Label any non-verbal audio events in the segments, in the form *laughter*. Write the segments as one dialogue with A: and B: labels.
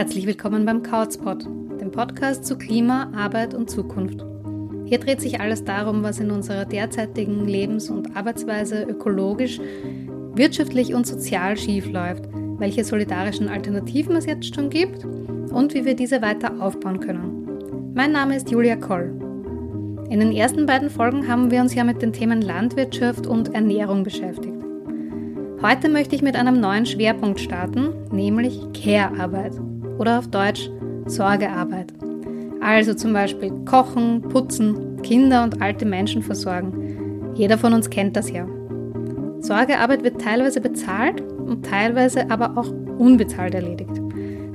A: Herzlich willkommen beim Couchspot, dem Podcast zu Klima, Arbeit und Zukunft. Hier dreht sich alles darum, was in unserer derzeitigen Lebens- und Arbeitsweise ökologisch, wirtschaftlich und sozial schiefläuft, welche solidarischen Alternativen es jetzt schon gibt und wie wir diese weiter aufbauen können. Mein Name ist Julia Koll. In den ersten beiden Folgen haben wir uns ja mit den Themen Landwirtschaft und Ernährung beschäftigt. Heute möchte ich mit einem neuen Schwerpunkt starten, nämlich Care-Arbeit oder auf Deutsch Sorgearbeit. Also zum Beispiel kochen, putzen, Kinder und alte Menschen versorgen. Jeder von uns kennt das ja. Sorgearbeit wird teilweise bezahlt und teilweise aber auch unbezahlt erledigt.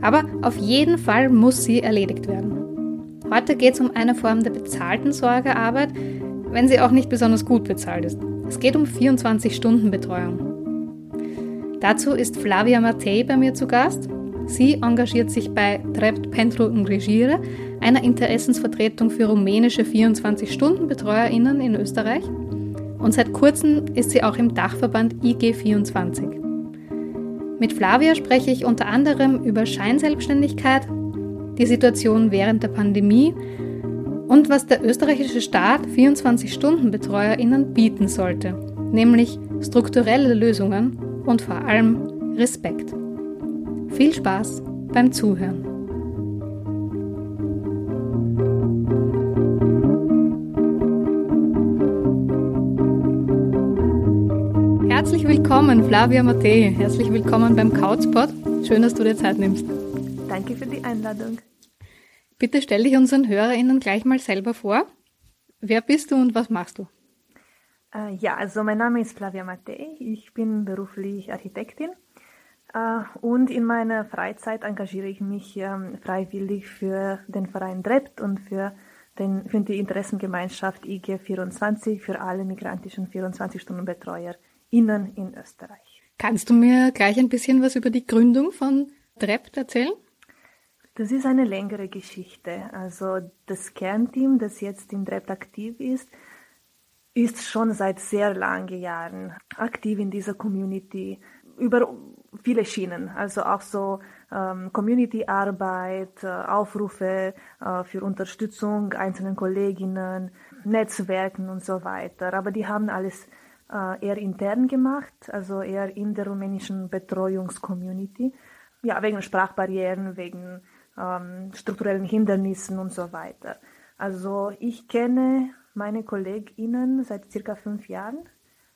A: Aber auf jeden Fall muss sie erledigt werden. Heute geht es um eine Form der bezahlten Sorgearbeit, wenn sie auch nicht besonders gut bezahlt ist. Es geht um 24-Stunden-Betreuung. Dazu ist Flavia Matei bei mir zu Gast. Sie engagiert sich bei Drept Pentru Îngrijire, einer Interessensvertretung für rumänische 24-Stunden-BetreuerInnen in Österreich. Und seit kurzem ist sie auch im Dachverband IG24. Mit Flavia spreche ich unter anderem über Scheinselbstständigkeit, die Situation während der Pandemie und was der österreichische Staat 24-Stunden-BetreuerInnen bieten sollte, nämlich strukturelle Lösungen und vor allem Respekt. Viel Spaß beim Zuhören. Herzlich willkommen, Flavia Mattei. Herzlich willkommen beim Couchpot. Schön, dass du dir Zeit nimmst.
B: Danke für die Einladung.
A: Bitte stell dich unseren HörerInnen gleich mal selber vor. Wer bist du und was machst du?
B: Äh, ja, also mein Name ist Flavia Mattei. Ich bin beruflich Architektin und in meiner Freizeit engagiere ich mich ähm, freiwillig für den Verein DREPT und für, den, für die Interessengemeinschaft IG24 für alle migrantischen 24-Stunden-Betreuer innen in Österreich.
A: Kannst du mir gleich ein bisschen was über die Gründung von DREPT erzählen?
B: Das ist eine längere Geschichte. Also das Kernteam, das jetzt in DREPT aktiv ist, ist schon seit sehr langen Jahren aktiv in dieser Community über viele Schienen, also auch so ähm, Community-Arbeit, äh, Aufrufe äh, für Unterstützung einzelnen Kolleginnen, Netzwerken und so weiter. Aber die haben alles äh, eher intern gemacht, also eher in der rumänischen Betreuungscommunity. Ja, wegen Sprachbarrieren, wegen ähm, strukturellen Hindernissen und so weiter. Also ich kenne meine KollegInnen seit circa fünf Jahren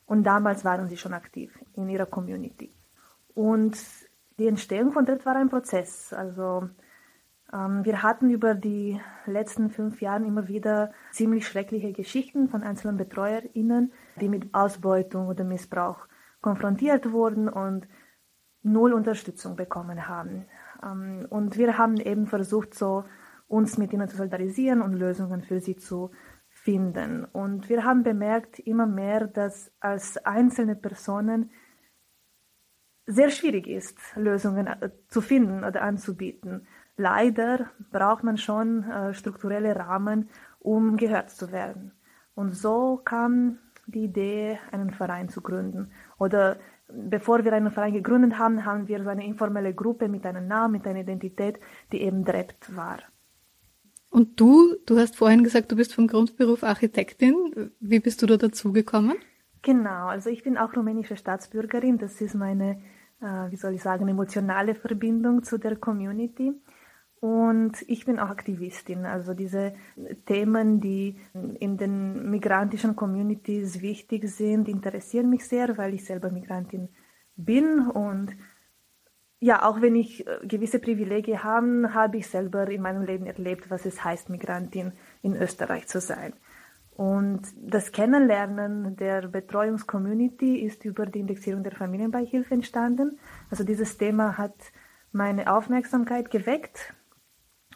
B: und damals waren sie schon aktiv in ihrer Community. Und die Entstehung von Dritt war ein Prozess. Also ähm, wir hatten über die letzten fünf Jahre immer wieder ziemlich schreckliche Geschichten von einzelnen BetreuerInnen, die mit Ausbeutung oder Missbrauch konfrontiert wurden und null Unterstützung bekommen haben. Ähm, und wir haben eben versucht, so uns mit ihnen zu solidarisieren und Lösungen für sie zu finden. Und wir haben bemerkt immer mehr, dass als einzelne Personen sehr schwierig ist, Lösungen äh, zu finden oder anzubieten. Leider braucht man schon äh, strukturelle Rahmen, um gehört zu werden. Und so kam die Idee, einen Verein zu gründen. Oder bevor wir einen Verein gegründet haben, haben wir so eine informelle Gruppe mit einem Namen, mit einer Identität, die eben DREPT war.
A: Und du, du hast vorhin gesagt, du bist vom Grundberuf Architektin. Wie bist du da dazugekommen?
B: Genau, also ich bin auch rumänische Staatsbürgerin. Das ist meine wie soll ich sagen, emotionale Verbindung zu der Community. Und ich bin auch Aktivistin. Also diese Themen, die in den migrantischen Communities wichtig sind, interessieren mich sehr, weil ich selber Migrantin bin. Und ja, auch wenn ich äh, gewisse Privilegien habe, habe ich selber in meinem Leben erlebt, was es heißt, Migrantin in Österreich zu sein. Und das Kennenlernen der Betreuungscommunity ist über die Indexierung der Familienbeihilfe entstanden. Also dieses Thema hat meine Aufmerksamkeit geweckt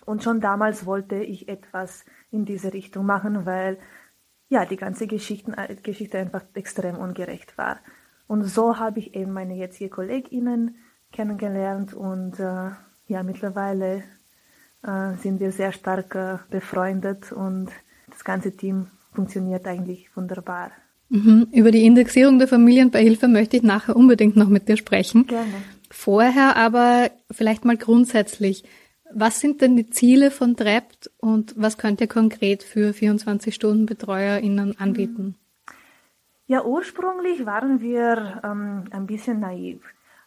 B: und schon damals wollte ich etwas in diese Richtung machen, weil ja die ganze Geschichte, Geschichte einfach extrem ungerecht war. Und so habe ich eben meine jetzige KollegInnen kennengelernt und äh, ja mittlerweile äh, sind wir sehr stark äh, befreundet und das ganze Team funktioniert eigentlich wunderbar.
A: Mhm. Über die Indexierung der Familienbeihilfe möchte ich nachher unbedingt noch mit dir sprechen.
B: Gerne.
A: Vorher aber vielleicht mal grundsätzlich. Was sind denn die Ziele von DREPT und was könnt ihr konkret für 24-Stunden-BetreuerInnen anbieten?
B: Ja, ursprünglich waren wir ähm, ein bisschen naiv.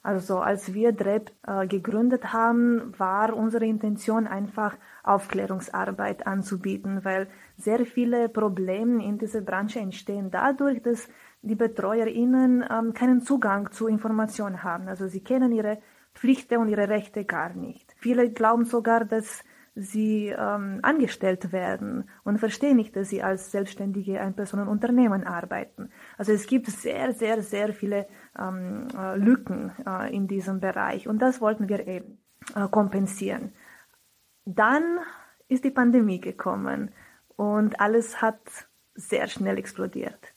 B: Also als wir DREP äh, gegründet haben, war unsere Intention einfach Aufklärungsarbeit anzubieten, weil sehr viele Probleme in dieser Branche entstehen dadurch, dass die BetreuerInnen ähm, keinen Zugang zu Informationen haben. Also sie kennen ihre Pflichten und ihre Rechte gar nicht. Viele glauben sogar, dass sie ähm, angestellt werden und verstehen nicht, dass sie als selbstständige Einpersonenunternehmen arbeiten. Also es gibt sehr, sehr, sehr viele ähm, äh, Lücken äh, in diesem Bereich und das wollten wir eben äh, kompensieren. Dann ist die Pandemie gekommen und alles hat sehr schnell explodiert.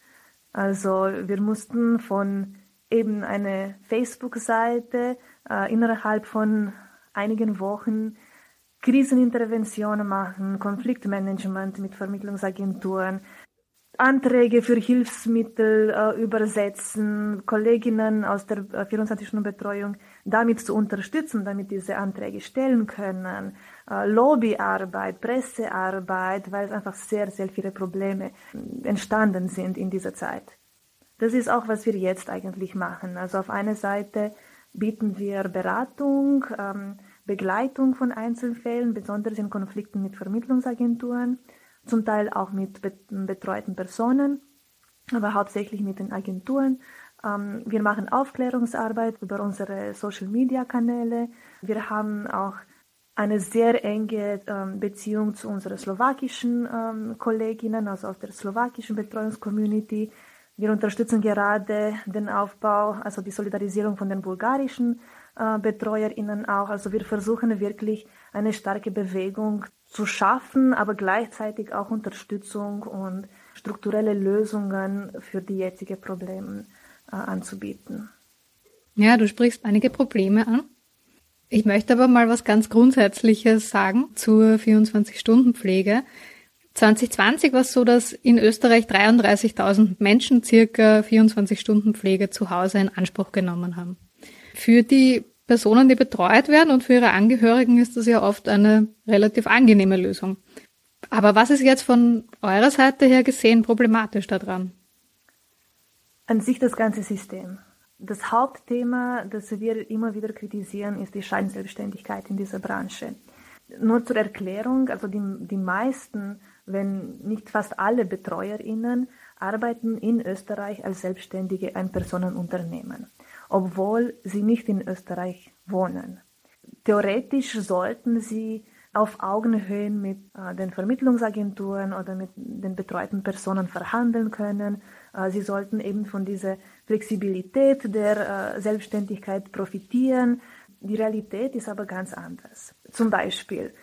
B: Also wir mussten von eben eine Facebook-Seite äh, innerhalb von einigen Wochen Kriseninterventionen machen, Konfliktmanagement mit Vermittlungsagenturen, Anträge für Hilfsmittel äh, übersetzen, Kolleginnen aus der äh, 24-Stunden-Betreuung damit zu unterstützen, damit diese Anträge stellen können, äh, Lobbyarbeit, Pressearbeit, weil es einfach sehr, sehr viele Probleme äh, entstanden sind in dieser Zeit. Das ist auch, was wir jetzt eigentlich machen. Also auf einer Seite bieten wir Beratung, ähm, Begleitung von Einzelfällen, besonders in Konflikten mit Vermittlungsagenturen, zum Teil auch mit betreuten Personen, aber hauptsächlich mit den Agenturen. Ähm, wir machen Aufklärungsarbeit über unsere Social-Media-Kanäle. Wir haben auch eine sehr enge ähm, Beziehung zu unseren slowakischen ähm, Kolleginnen, also aus der slowakischen Betreuungscommunity. Wir unterstützen gerade den Aufbau, also die Solidarisierung von den bulgarischen äh, BetreuerInnen auch. Also wir versuchen wirklich eine starke Bewegung zu schaffen, aber gleichzeitig auch Unterstützung und strukturelle Lösungen für die jetzigen Probleme äh, anzubieten.
A: Ja, du sprichst einige Probleme an. Ich möchte aber mal was ganz Grundsätzliches sagen zur 24-Stunden-Pflege. 2020 war es so, dass in Österreich 33.000 Menschen circa 24-Stunden-Pflege zu Hause in Anspruch genommen haben. Für die Personen, die betreut werden und für ihre Angehörigen ist das ja oft eine relativ angenehme Lösung. Aber was ist jetzt von eurer Seite her gesehen problematisch daran?
B: An sich das ganze System. Das Hauptthema, das wir immer wieder kritisieren, ist die Scheinselbstständigkeit in dieser Branche. Nur zur Erklärung, also die, die meisten, wenn nicht fast alle BetreuerInnen arbeiten in Österreich als selbstständige Einpersonenunternehmen obwohl sie nicht in Österreich wohnen. Theoretisch sollten sie auf Augenhöhe mit äh, den Vermittlungsagenturen oder mit den betreuten Personen verhandeln können. Äh, sie sollten eben von dieser Flexibilität der äh, Selbstständigkeit profitieren. Die Realität ist aber ganz anders. Zum Beispiel,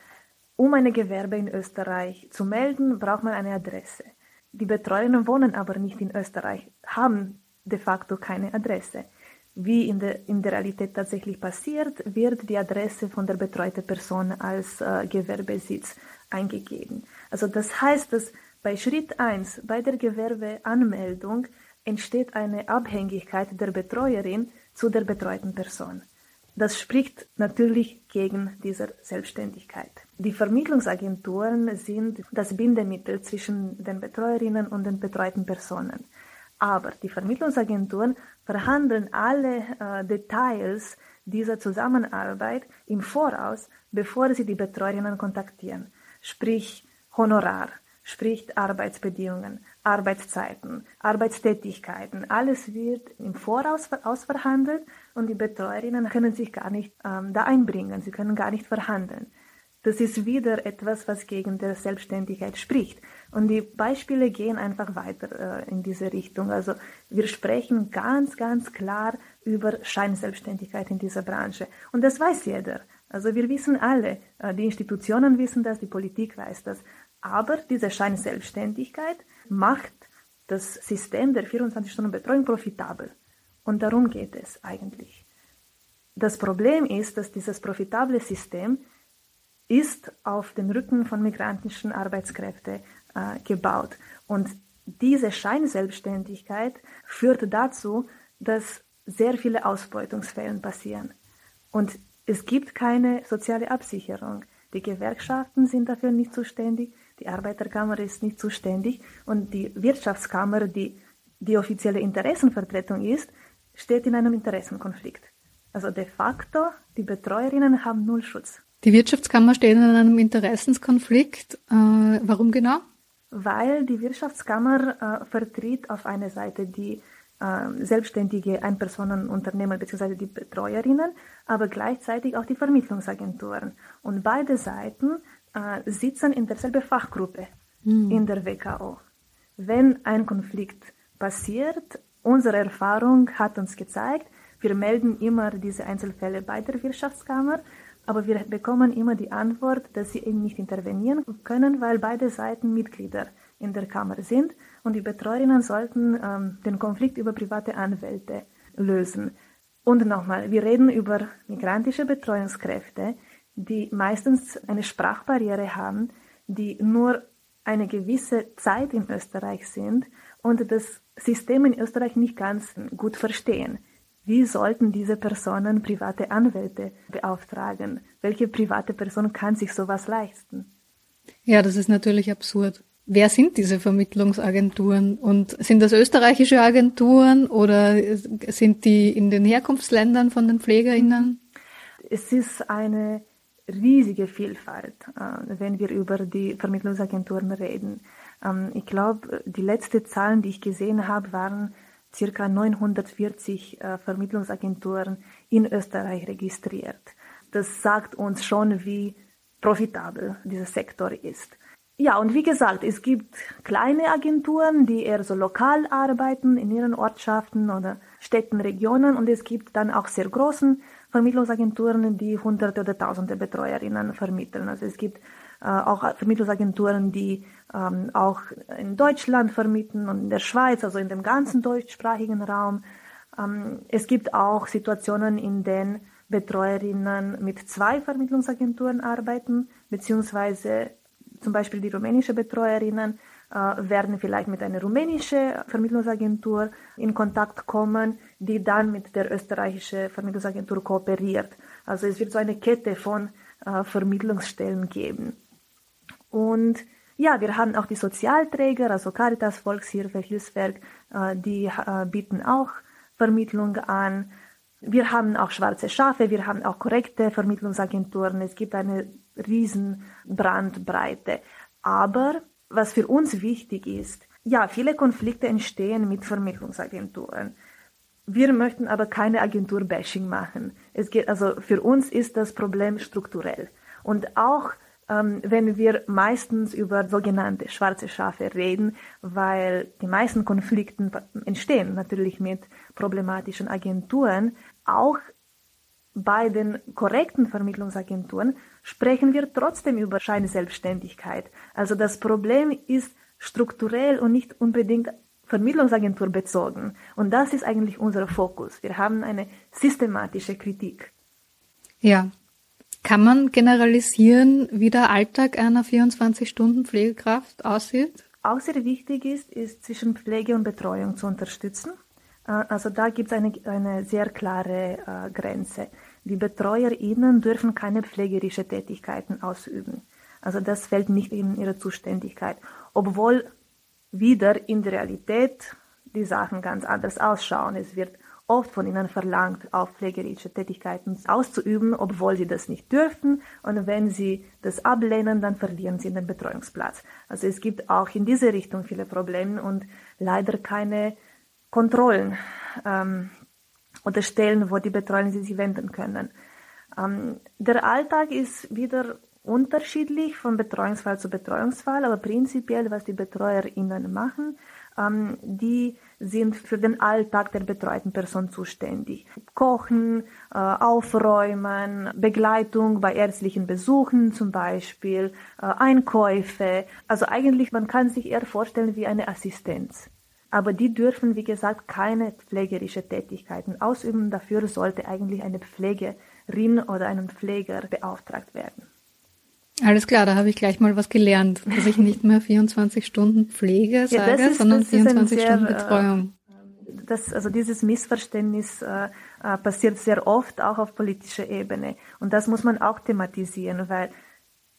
B: um eine Gewerbe in Österreich zu melden, braucht man eine Adresse. Die Betreuerinnen wohnen aber nicht in Österreich, haben de facto keine Adresse wie in der, in der Realität tatsächlich passiert, wird die Adresse von der betreuten Person als äh, Gewerbesitz eingegeben. Also das heißt, dass bei Schritt 1, bei der Gewerbeanmeldung, entsteht eine Abhängigkeit der Betreuerin zu der betreuten Person. Das spricht natürlich gegen diese Selbstständigkeit. Die Vermittlungsagenturen sind das Bindemittel zwischen den Betreuerinnen und den betreuten Personen. Aber die Vermittlungsagenturen verhandeln alle äh, Details dieser Zusammenarbeit im Voraus, bevor sie die Betreuerinnen kontaktieren. Sprich Honorar, sprich Arbeitsbedingungen, Arbeitszeiten, Arbeitstätigkeiten. Alles wird im Voraus ausverhandelt und die Betreuerinnen können sich gar nicht ähm, da einbringen. Sie können gar nicht verhandeln. Das ist wieder etwas, was gegen der Selbstständigkeit spricht. Und die Beispiele gehen einfach weiter äh, in diese Richtung. Also wir sprechen ganz, ganz klar über Scheinselbstständigkeit in dieser Branche. Und das weiß jeder. Also wir wissen alle, äh, die Institutionen wissen das, die Politik weiß das. Aber diese Scheinselbstständigkeit macht das System der 24-Stunden-Betreuung profitabel. Und darum geht es eigentlich. Das Problem ist, dass dieses profitable System ist auf dem Rücken von migrantischen Arbeitskräften äh, gebaut. Und diese Scheinselbstständigkeit führt dazu, dass sehr viele Ausbeutungsfälle passieren. Und es gibt keine soziale Absicherung. Die Gewerkschaften sind dafür nicht zuständig, die Arbeiterkammer ist nicht zuständig und die Wirtschaftskammer, die die offizielle Interessenvertretung ist, steht in einem Interessenkonflikt. Also de facto, die Betreuerinnen haben null Schutz.
A: Die Wirtschaftskammer steht in einem Interessenskonflikt. Äh, warum genau?
B: Weil die Wirtschaftskammer äh, vertritt auf einer Seite die äh, selbstständige Einpersonenunternehmer bzw. die Betreuerinnen, aber gleichzeitig auch die Vermittlungsagenturen. Und beide Seiten äh, sitzen in derselben Fachgruppe mhm. in der WKO. Wenn ein Konflikt passiert, unsere Erfahrung hat uns gezeigt, wir melden immer diese Einzelfälle bei der Wirtschaftskammer, aber wir bekommen immer die Antwort, dass sie eben nicht intervenieren können, weil beide Seiten Mitglieder in der Kammer sind und die Betreuerinnen sollten ähm, den Konflikt über private Anwälte lösen. Und nochmal, wir reden über migrantische Betreuungskräfte, die meistens eine Sprachbarriere haben, die nur eine gewisse Zeit in Österreich sind und das System in Österreich nicht ganz gut verstehen. Wie sollten diese Personen private Anwälte beauftragen? Welche private Person kann sich sowas leisten?
A: Ja, das ist natürlich absurd. Wer sind diese Vermittlungsagenturen und sind das österreichische Agenturen oder sind die in den Herkunftsländern von den Pflegerinnen?
B: Es ist eine riesige Vielfalt, äh, wenn wir über die Vermittlungsagenturen reden. Ähm, ich glaube, die letzten Zahlen, die ich gesehen habe, waren circa 940 äh, Vermittlungsagenturen in Österreich registriert. Das sagt uns schon, wie profitabel dieser Sektor ist. Ja, und wie gesagt, es gibt kleine Agenturen, die eher so lokal arbeiten in ihren Ortschaften oder Städten, Regionen und es gibt dann auch sehr großen Vermittlungsagenturen, die hunderte oder tausende Betreuerinnen vermitteln. Also es gibt auch Vermittlungsagenturen, die ähm, auch in Deutschland vermitteln und in der Schweiz, also in dem ganzen deutschsprachigen Raum. Ähm, es gibt auch Situationen, in denen Betreuerinnen mit zwei Vermittlungsagenturen arbeiten, beziehungsweise zum Beispiel die rumänische Betreuerinnen äh, werden vielleicht mit einer rumänischen Vermittlungsagentur in Kontakt kommen, die dann mit der österreichischen Vermittlungsagentur kooperiert. Also es wird so eine Kette von äh, Vermittlungsstellen geben. Und ja, wir haben auch die Sozialträger, also Caritas, Volkshilfe, Hilfswerk, äh, die äh, bieten auch Vermittlung an. Wir haben auch schwarze Schafe, wir haben auch korrekte Vermittlungsagenturen. Es gibt eine riesen Brandbreite. Aber was für uns wichtig ist, ja, viele Konflikte entstehen mit Vermittlungsagenturen. Wir möchten aber keine Agentur-Bashing machen. Es geht, also für uns ist das Problem strukturell. Und auch ähm, wenn wir meistens über sogenannte schwarze Schafe reden, weil die meisten Konflikte entstehen natürlich mit problematischen Agenturen. Auch bei den korrekten Vermittlungsagenturen sprechen wir trotzdem über Scheinselbstständigkeit. Also das Problem ist strukturell und nicht unbedingt Vermittlungsagentur bezogen. Und das ist eigentlich unser Fokus. Wir haben eine systematische Kritik.
A: Ja, kann man generalisieren, wie der Alltag einer 24-Stunden-Pflegekraft aussieht?
B: Auch sehr wichtig ist, ist zwischen Pflege und Betreuung zu unterstützen. Äh, also da gibt es eine, eine sehr klare äh, Grenze. Die BetreuerInnen dürfen keine pflegerische Tätigkeiten ausüben. Also das fällt nicht in ihre Zuständigkeit. Obwohl wieder in der Realität die Sachen ganz anders ausschauen. Es wird oft von ihnen verlangt, auch pflegerische Tätigkeiten auszuüben, obwohl sie das nicht dürfen. Und wenn sie das ablehnen, dann verlieren sie den Betreuungsplatz. Also es gibt auch in diese Richtung viele Probleme und leider keine Kontrollen ähm, oder Stellen, wo die Betreuer sich wenden können. Ähm, der Alltag ist wieder unterschiedlich von Betreuungsfall zu Betreuungsfall, aber prinzipiell, was die BetreuerInnen machen, ähm, die sind für den Alltag der betreuten Person zuständig. Kochen, äh, Aufräumen, Begleitung bei ärztlichen Besuchen zum Beispiel, äh, Einkäufe. Also eigentlich, man kann sich eher vorstellen wie eine Assistenz. Aber die dürfen, wie gesagt, keine pflegerische Tätigkeiten ausüben. Dafür sollte eigentlich eine Pflegerin oder ein Pfleger beauftragt werden.
A: Alles klar, da habe ich gleich mal was gelernt, dass ich nicht mehr 24 Stunden Pflege sage, ja, ist, sondern 24 sehr, Stunden äh, Betreuung.
B: Das, also dieses Missverständnis äh, äh, passiert sehr oft auch auf politischer Ebene. Und das muss man auch thematisieren, weil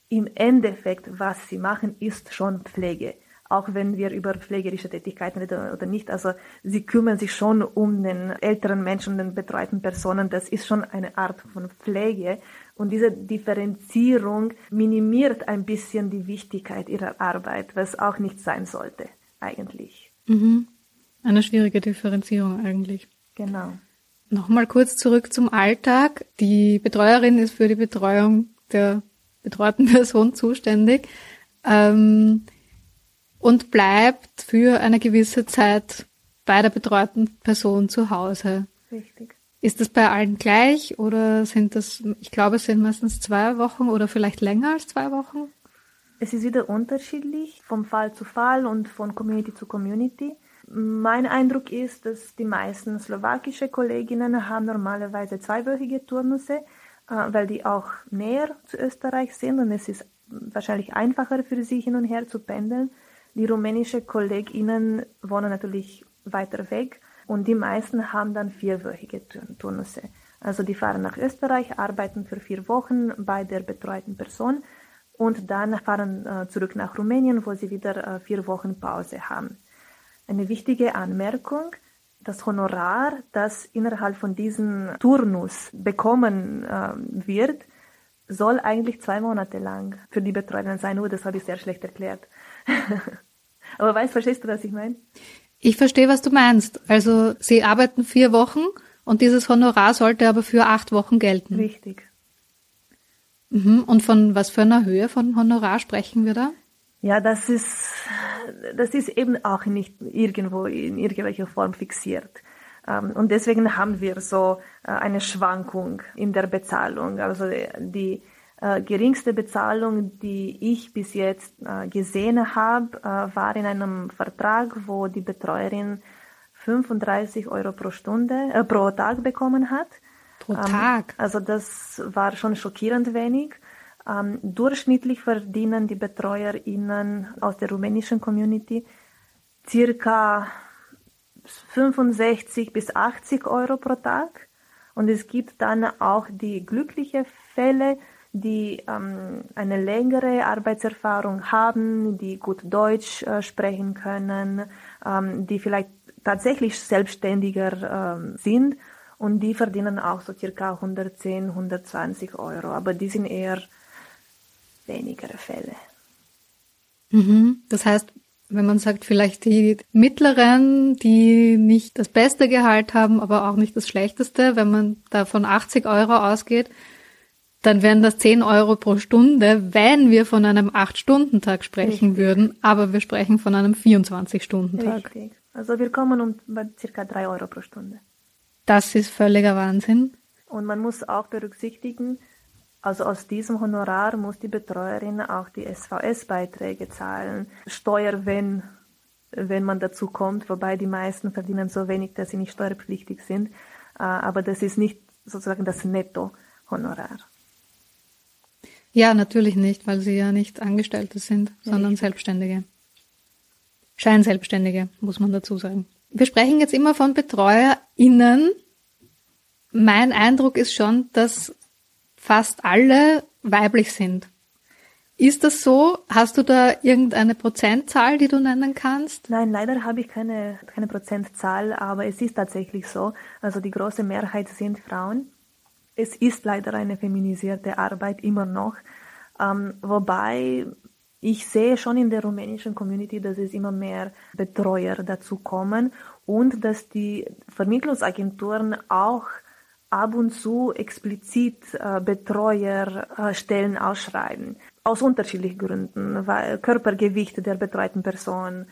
B: im Endeffekt, was sie machen, ist schon Pflege. Auch wenn wir über pflegerische Tätigkeiten reden oder nicht. Also sie kümmern sich schon um den älteren Menschen, den betreuten Personen. Das ist schon eine Art von Pflege. Und diese Differenzierung minimiert ein bisschen die Wichtigkeit ihrer Arbeit, was auch nicht sein sollte, eigentlich.
A: Mhm. Eine schwierige Differenzierung eigentlich.
B: Genau.
A: Nochmal kurz zurück zum Alltag. Die Betreuerin ist für die Betreuung der betreuten *laughs* Person zuständig ähm, und bleibt für eine gewisse Zeit bei der betreuten Person zu Hause.
B: Richtig.
A: Ist das bei allen gleich oder sind das, ich glaube, es sind meistens zwei Wochen oder vielleicht länger als zwei Wochen?
B: Es ist wieder unterschiedlich vom Fall zu Fall und von Community zu Community. Mein Eindruck ist, dass die meisten slowakische Kolleginnen haben normalerweise zweiwöchige Turnusse, äh, weil die auch näher zu Österreich sind und es ist wahrscheinlich einfacher für sie hin und her zu pendeln. Die rumänische Kolleginnen wohnen natürlich weiter weg und die meisten haben dann vierwöchige Turnusse. Also die fahren nach Österreich, arbeiten für vier Wochen bei der betreuten Person und dann fahren äh, zurück nach Rumänien, wo sie wieder äh, vier Wochen Pause haben. Eine wichtige Anmerkung, das Honorar, das innerhalb von diesem Turnus bekommen äh, wird, soll eigentlich zwei Monate lang für die Betreuerin sein. Nur das habe ich sehr schlecht erklärt. *laughs* Aber weißt, verstehst du, was ich meine?
A: Ich verstehe, was du meinst. Also Sie arbeiten vier Wochen und dieses Honorar sollte aber für acht Wochen gelten.
B: Richtig.
A: Mhm. Und von was für einer Höhe von Honorar sprechen wir da?
B: Ja, das ist, das ist eben auch nicht irgendwo in irgendwelcher Form fixiert. Ähm, und deswegen haben wir so äh, eine Schwankung in der Bezahlung. Also die äh, geringste Bezahlung, die ich bis jetzt äh, gesehen habe, war in einem Vertrag, wo die Betreuerin 35 Euro pro Stunde, äh, pro Tag bekommen hat.
A: Pro Tag?
B: Also das war schon schockierend wenig. Ähm, durchschnittlich verdienen die BetreuerInnen aus der rumänischen Community circa 65 bis 80 Euro pro Tag. Und es gibt dann auch die glücklichen Fälle, die ähm, eine längere Arbeitserfahrung haben, die gut Deutsch äh, sprechen können, ähm, die vielleicht tatsächlich selbstständiger ähm, sind und die verdienen auch so circa 110, 120 Euro. Aber die sind eher weniger Fälle.
A: Mhm. Das heißt, wenn man sagt, vielleicht die mittleren, die nicht das beste Gehalt haben, aber auch nicht das schlechteste, wenn man da von 80 Euro ausgeht, dann wären das 10 Euro pro Stunde, wenn wir von einem 8-Stunden-Tag sprechen Richtig. würden, aber wir sprechen von einem 24-Stunden-Tag.
B: Richtig. Also wir kommen um circa 3 Euro pro Stunde.
A: Das ist völliger Wahnsinn.
B: Und man muss auch berücksichtigen, also aus diesem Honorar muss die Betreuerin auch die SVS-Beiträge zahlen. Steuer, wenn, wenn man dazu kommt, wobei die meisten verdienen so wenig, dass sie nicht steuerpflichtig sind. Äh, aber das ist nicht sozusagen das Netto-Honorar.
A: Ja, natürlich nicht, weil sie ja nicht Angestellte sind, sondern Richtig. Selbstständige. Scheinselbstständige, muss man dazu sagen. Wir sprechen jetzt immer von BetreuerInnen. Mein Eindruck ist schon, dass fast alle weiblich sind. Ist das so? Hast du da irgendeine Prozentzahl, die du nennen kannst?
B: Nein, leider habe ich keine, keine Prozentzahl, aber es ist tatsächlich so. Also die große Mehrheit sind Frauen. Es ist leider eine feminisierte Arbeit immer noch. Ähm, wobei ich sehe schon in der rumänischen Community, dass es immer mehr Betreuer dazu kommen und dass die Vermittlungsagenturen auch ab und zu explizit äh, Betreuerstellen äh, ausschreiben. Aus unterschiedlichen Gründen, weil Körpergewicht der betreuten Person.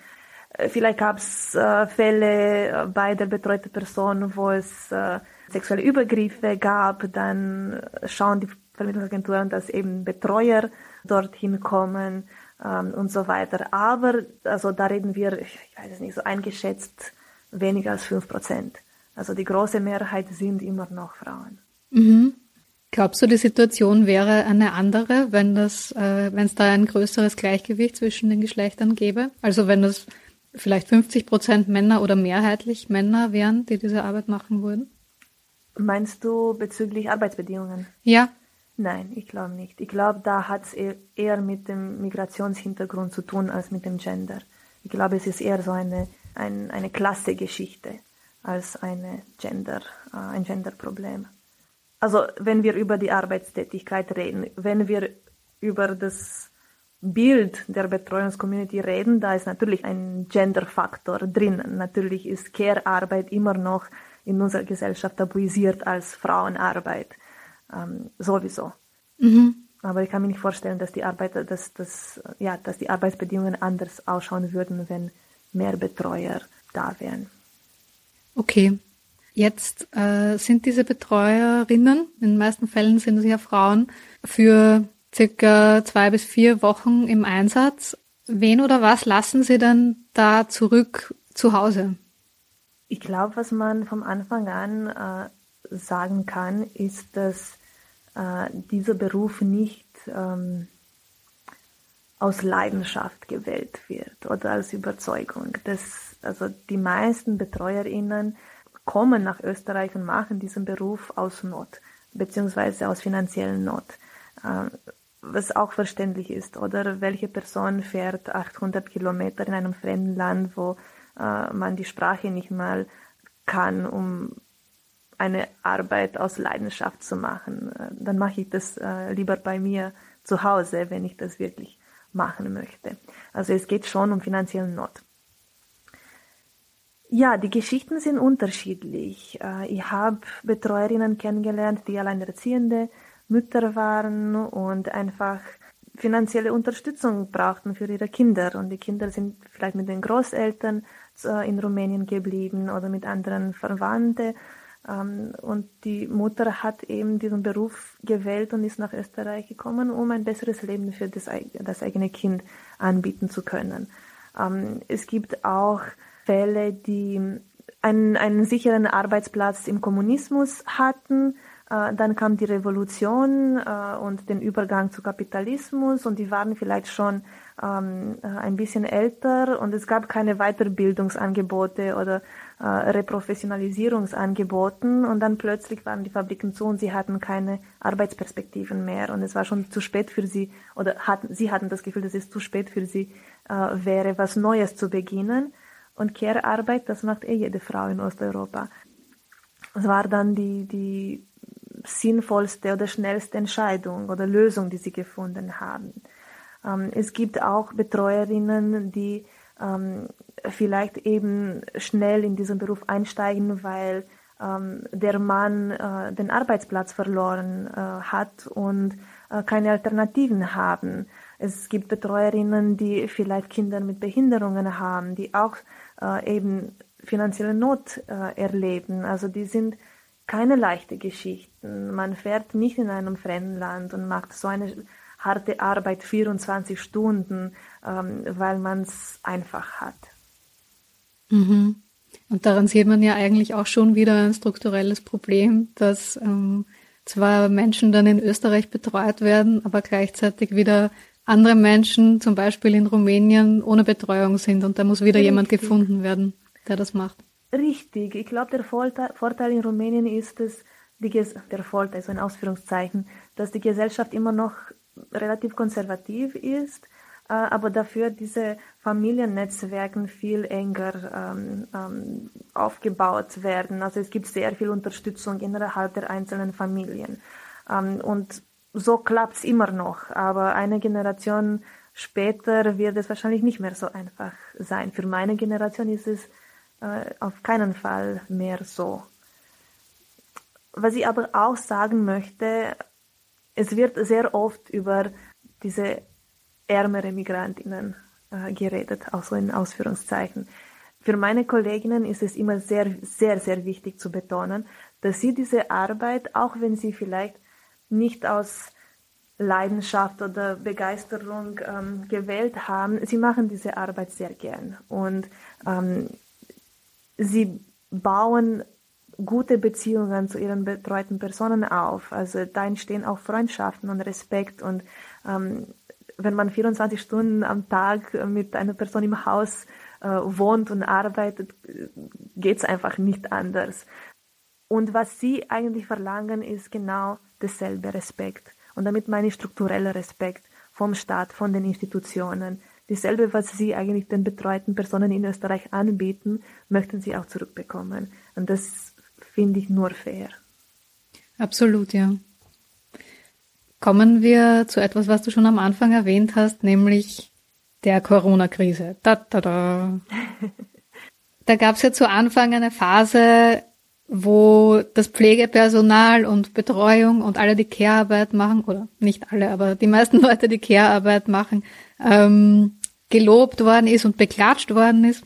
B: Vielleicht gab es äh, Fälle äh, bei der betreuten Person, wo es äh, sexuelle Übergriffe gab. Dann schauen die Vermittlungsagenturen, dass eben Betreuer dorthin kommen ähm, und so weiter. Aber also da reden wir, ich weiß es nicht, so eingeschätzt weniger als fünf Prozent. Also die große Mehrheit sind immer noch Frauen.
A: Mhm. Glaubst du, die Situation wäre eine andere, wenn das, äh, wenn es da ein größeres Gleichgewicht zwischen den Geschlechtern gäbe? Also wenn das vielleicht 50 Prozent Männer oder mehrheitlich Männer wären, die diese Arbeit machen würden?
B: Meinst du bezüglich Arbeitsbedingungen?
A: Ja.
B: Nein, ich glaube nicht. Ich glaube, da hat es eher mit dem Migrationshintergrund zu tun als mit dem Gender. Ich glaube, es ist eher so eine, ein, eine Klassegeschichte als eine Gender, äh, ein Genderproblem. Also wenn wir über die Arbeitstätigkeit reden, wenn wir über das Bild der Betreuungscommunity reden, da ist natürlich ein Gender-Faktor drinnen. Natürlich ist Care-Arbeit immer noch in unserer Gesellschaft tabuisiert als Frauenarbeit. Ähm, sowieso. Mhm. Aber ich kann mir nicht vorstellen, dass die Arbeit, dass, dass, ja, dass die Arbeitsbedingungen anders ausschauen würden, wenn mehr Betreuer da wären.
A: Okay. Jetzt äh, sind diese Betreuerinnen, in den meisten Fällen sind es ja Frauen, für circa zwei bis vier Wochen im Einsatz. Wen oder was lassen Sie dann da zurück zu Hause?
B: Ich glaube, was man vom Anfang an äh, sagen kann, ist, dass äh, dieser Beruf nicht ähm, aus Leidenschaft gewählt wird oder als Überzeugung. Das, also die meisten BetreuerInnen kommen nach Österreich und machen diesen Beruf aus Not, beziehungsweise aus finanziellen Not. Äh, was auch verständlich ist, oder welche Person fährt 800 Kilometer in einem fremden Land, wo äh, man die Sprache nicht mal kann, um eine Arbeit aus Leidenschaft zu machen. Äh, dann mache ich das äh, lieber bei mir zu Hause, wenn ich das wirklich machen möchte. Also es geht schon um finanziellen Not. Ja, die Geschichten sind unterschiedlich. Äh, ich habe Betreuerinnen kennengelernt, die alleinerziehende Mütter waren und einfach finanzielle Unterstützung brauchten für ihre Kinder. Und die Kinder sind vielleicht mit den Großeltern äh, in Rumänien geblieben oder mit anderen Verwandten. Ähm, und die Mutter hat eben diesen Beruf gewählt und ist nach Österreich gekommen, um ein besseres Leben für das, das eigene Kind anbieten zu können. Ähm, es gibt auch Fälle, die einen, einen sicheren Arbeitsplatz im Kommunismus hatten, dann kam die Revolution äh, und den Übergang zu Kapitalismus und die waren vielleicht schon ähm, äh, ein bisschen älter und es gab keine Weiterbildungsangebote oder Reprofessionalisierungsangeboten und dann plötzlich waren die Fabriken zu und sie hatten keine Arbeitsperspektiven mehr und es war schon zu spät für sie oder hatten, sie hatten das Gefühl, dass es zu spät für sie wäre, was Neues zu beginnen. Und Care-Arbeit, das macht eh jede Frau in Osteuropa. Es war dann die, die sinnvollste oder schnellste Entscheidung oder Lösung, die sie gefunden haben. Ähm, es gibt auch Betreuerinnen, die ähm, vielleicht eben schnell in diesen Beruf einsteigen, weil ähm, der Mann äh, den Arbeitsplatz verloren äh, hat und äh, keine Alternativen haben. Es gibt Betreuerinnen, die vielleicht Kinder mit Behinderungen haben, die auch äh, eben finanzielle Not äh, erleben. Also die sind keine leichte Geschichten. Man fährt nicht in einem fremden Land und macht so eine harte Arbeit 24 Stunden, ähm, weil man es einfach hat.
A: Mhm. Und daran sieht man ja eigentlich auch schon wieder ein strukturelles Problem, dass ähm, zwar Menschen dann in Österreich betreut werden, aber gleichzeitig wieder andere Menschen, zum Beispiel in Rumänien, ohne Betreuung sind und da muss wieder Richtig. jemand gefunden werden, der das macht.
B: Richtig. Ich glaube, der Vorteil in Rumänien ist, dass die, der Vorteil, so in Ausführungszeichen, dass die Gesellschaft immer noch relativ konservativ ist, äh, aber dafür diese Familiennetzwerke viel enger ähm, ähm, aufgebaut werden. Also es gibt sehr viel Unterstützung innerhalb der einzelnen Familien. Ähm, und so klappt es immer noch, aber eine Generation später wird es wahrscheinlich nicht mehr so einfach sein. Für meine Generation ist es äh, auf keinen Fall mehr so. Was ich aber auch sagen möchte, es wird sehr oft über diese ärmere Migrantinnen äh, geredet, auch so in Ausführungszeichen. Für meine Kolleginnen ist es immer sehr, sehr, sehr wichtig zu betonen, dass sie diese Arbeit, auch wenn sie vielleicht nicht aus Leidenschaft oder Begeisterung ähm, gewählt haben, sie machen diese Arbeit sehr gern. Und ähm, sie bauen gute Beziehungen zu ihren betreuten Personen auf. Also da entstehen auch Freundschaften und Respekt und ähm, wenn man 24 Stunden am Tag mit einer Person im Haus äh, wohnt und arbeitet, geht's einfach nicht anders. Und was sie eigentlich verlangen, ist genau dasselbe Respekt. Und damit meine ich struktureller Respekt vom Staat, von den Institutionen. Dasselbe, was sie eigentlich den betreuten Personen in Österreich anbieten, möchten sie auch zurückbekommen. Und das finde ich nur fair.
A: Absolut, ja. Kommen wir zu etwas, was du schon am Anfang erwähnt hast, nämlich der Corona-Krise. Da, da, da. *laughs* da gab es ja zu Anfang eine Phase, wo das Pflegepersonal und Betreuung und alle die Care-Arbeit machen, oder nicht alle, aber die meisten *laughs* Leute die Care-Arbeit machen, ähm, gelobt worden ist und beklatscht worden ist,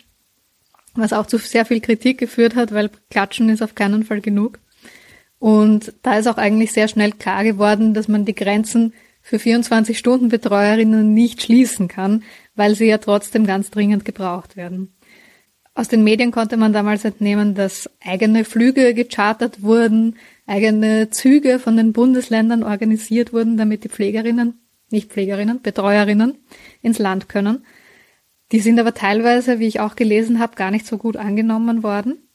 A: was auch zu sehr viel Kritik geführt hat, weil Klatschen ist auf keinen Fall genug. Und da ist auch eigentlich sehr schnell klar geworden, dass man die Grenzen für 24 Stunden Betreuerinnen nicht schließen kann, weil sie ja trotzdem ganz dringend gebraucht werden. Aus den Medien konnte man damals entnehmen, dass eigene Flüge gechartert wurden, eigene Züge von den Bundesländern organisiert wurden, damit die Pflegerinnen, nicht Pflegerinnen, Betreuerinnen ins Land können. Die sind aber teilweise, wie ich auch gelesen habe, gar nicht so gut angenommen worden.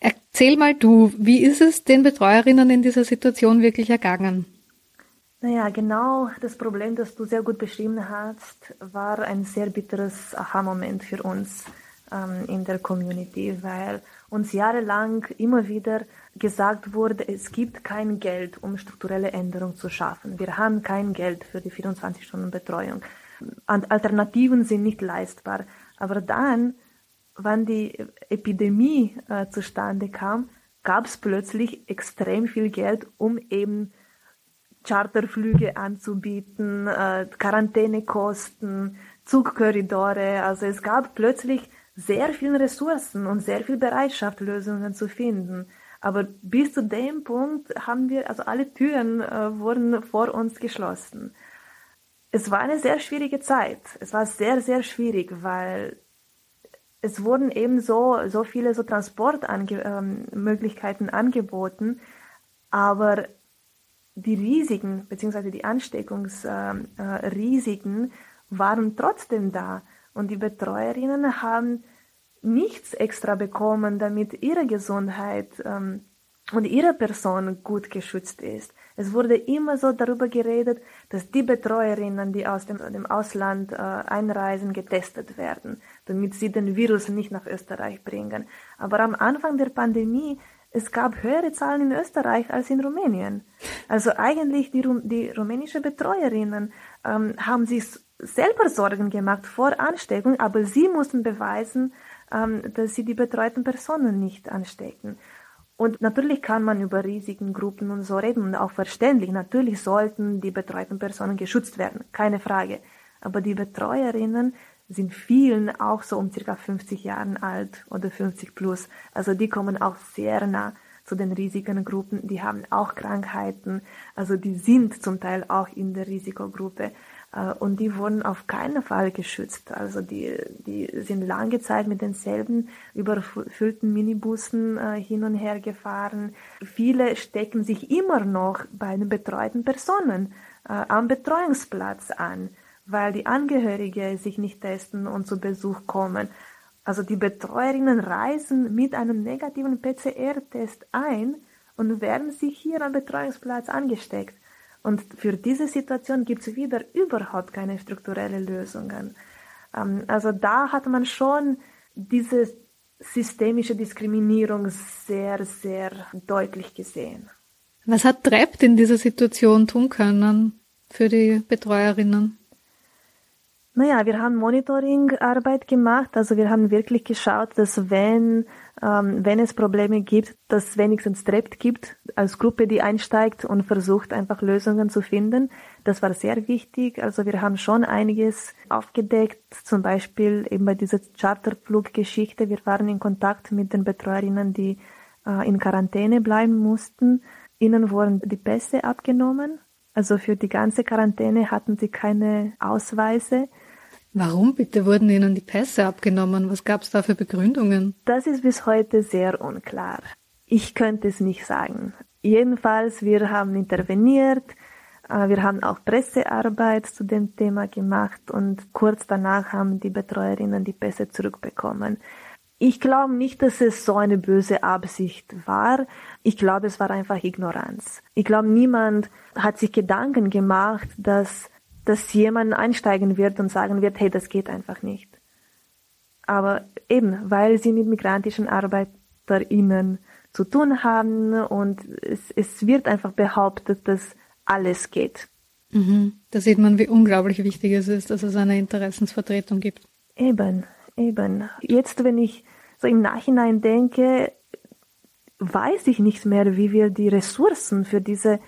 A: Erzähl mal du, wie ist es den Betreuerinnen in dieser Situation wirklich ergangen?
B: Naja, genau das Problem, das du sehr gut beschrieben hast, war ein sehr bitteres Aha-Moment für uns ähm, in der Community, weil uns jahrelang immer wieder gesagt wurde, es gibt kein Geld, um strukturelle Änderungen zu schaffen. Wir haben kein Geld für die 24-Stunden-Betreuung. Alternativen sind nicht leistbar. Aber dann wann die Epidemie äh, zustande kam, gab es plötzlich extrem viel Geld, um eben Charterflüge anzubieten, äh, Quarantänekosten, Zugkorridore. Also es gab plötzlich sehr viele Ressourcen und sehr viel Bereitschaft, Lösungen zu finden. Aber bis zu dem Punkt haben wir, also alle Türen äh, wurden vor uns geschlossen. Es war eine sehr schwierige Zeit. Es war sehr, sehr schwierig, weil es wurden eben so, so viele so Transportmöglichkeiten ähm, angeboten, aber die Risiken bzw. die Ansteckungsrisiken äh, waren trotzdem da und die Betreuerinnen haben nichts extra bekommen, damit ihre Gesundheit ähm, und ihre Person gut geschützt ist. Es wurde immer so darüber geredet, dass die Betreuerinnen, die aus dem, dem Ausland äh, einreisen, getestet werden, damit sie den Virus nicht nach Österreich bringen. Aber am Anfang der Pandemie, es gab höhere Zahlen in Österreich als in Rumänien. Also eigentlich die, die rumänische Betreuerinnen ähm, haben sich selber Sorgen gemacht vor Ansteckung, aber sie mussten beweisen, ähm, dass sie die betreuten Personen nicht anstecken. Und natürlich kann man über riesigen Gruppen und so reden und auch verständlich. Natürlich sollten die betreuten Personen geschützt werden, keine Frage. Aber die Betreuerinnen sind vielen auch so um circa 50 Jahren alt oder 50 plus. Also die kommen auch sehr nah zu den riesigen Gruppen. Die haben auch Krankheiten. Also die sind zum Teil auch in der Risikogruppe. Äh, und die wurden auf keinen Fall geschützt. Also die, die sind lange Zeit mit denselben überfüllten Minibussen äh, hin und her gefahren. Viele stecken sich immer noch bei den betreuten Personen äh, am Betreuungsplatz an, weil die Angehörige sich nicht testen und zu Besuch kommen. Also die Betreuerinnen reisen mit einem negativen PCR-Test ein und werden sich hier am Betreuungsplatz angesteckt. Und für diese Situation gibt es wieder überhaupt keine strukturellen Lösungen. Ähm, also da hat man schon diese systemische Diskriminierung sehr, sehr deutlich gesehen.
A: Was hat Trept in dieser Situation tun können für die Betreuerinnen?
B: Naja, wir haben Monitoringarbeit gemacht. Also wir haben wirklich geschaut, dass wenn ähm, wenn es Probleme gibt, dass wenigstens Trept gibt als Gruppe, die einsteigt und versucht einfach Lösungen zu finden. Das war sehr wichtig. Also wir haben schon einiges aufgedeckt, zum Beispiel eben bei dieser Charterfluggeschichte. Wir waren in Kontakt mit den Betreuerinnen, die äh, in Quarantäne bleiben mussten. Ihnen wurden die Pässe abgenommen. Also für die ganze Quarantäne hatten sie keine Ausweise.
A: Warum bitte wurden Ihnen die Pässe abgenommen? Was gab es da für Begründungen?
B: Das ist bis heute sehr unklar. Ich könnte es nicht sagen. Jedenfalls, wir haben interveniert. Äh, wir haben auch Pressearbeit zu dem Thema gemacht und kurz danach haben die Betreuerinnen die Pässe zurückbekommen. Ich glaube nicht, dass es so eine böse Absicht war. Ich glaube, es war einfach Ignoranz. Ich glaube, niemand hat sich Gedanken gemacht, dass, dass jemand einsteigen wird und sagen wird, hey, das geht einfach nicht. Aber eben, weil sie mit migrantischen ArbeiterInnen zu tun haben und es, es wird einfach behauptet, dass alles geht.
A: Mhm. Da sieht man, wie unglaublich wichtig es ist, dass es eine Interessensvertretung gibt.
B: Eben, eben. Jetzt, wenn ich so im Nachhinein denke, weiß ich nicht mehr, wie wir die Ressourcen für diese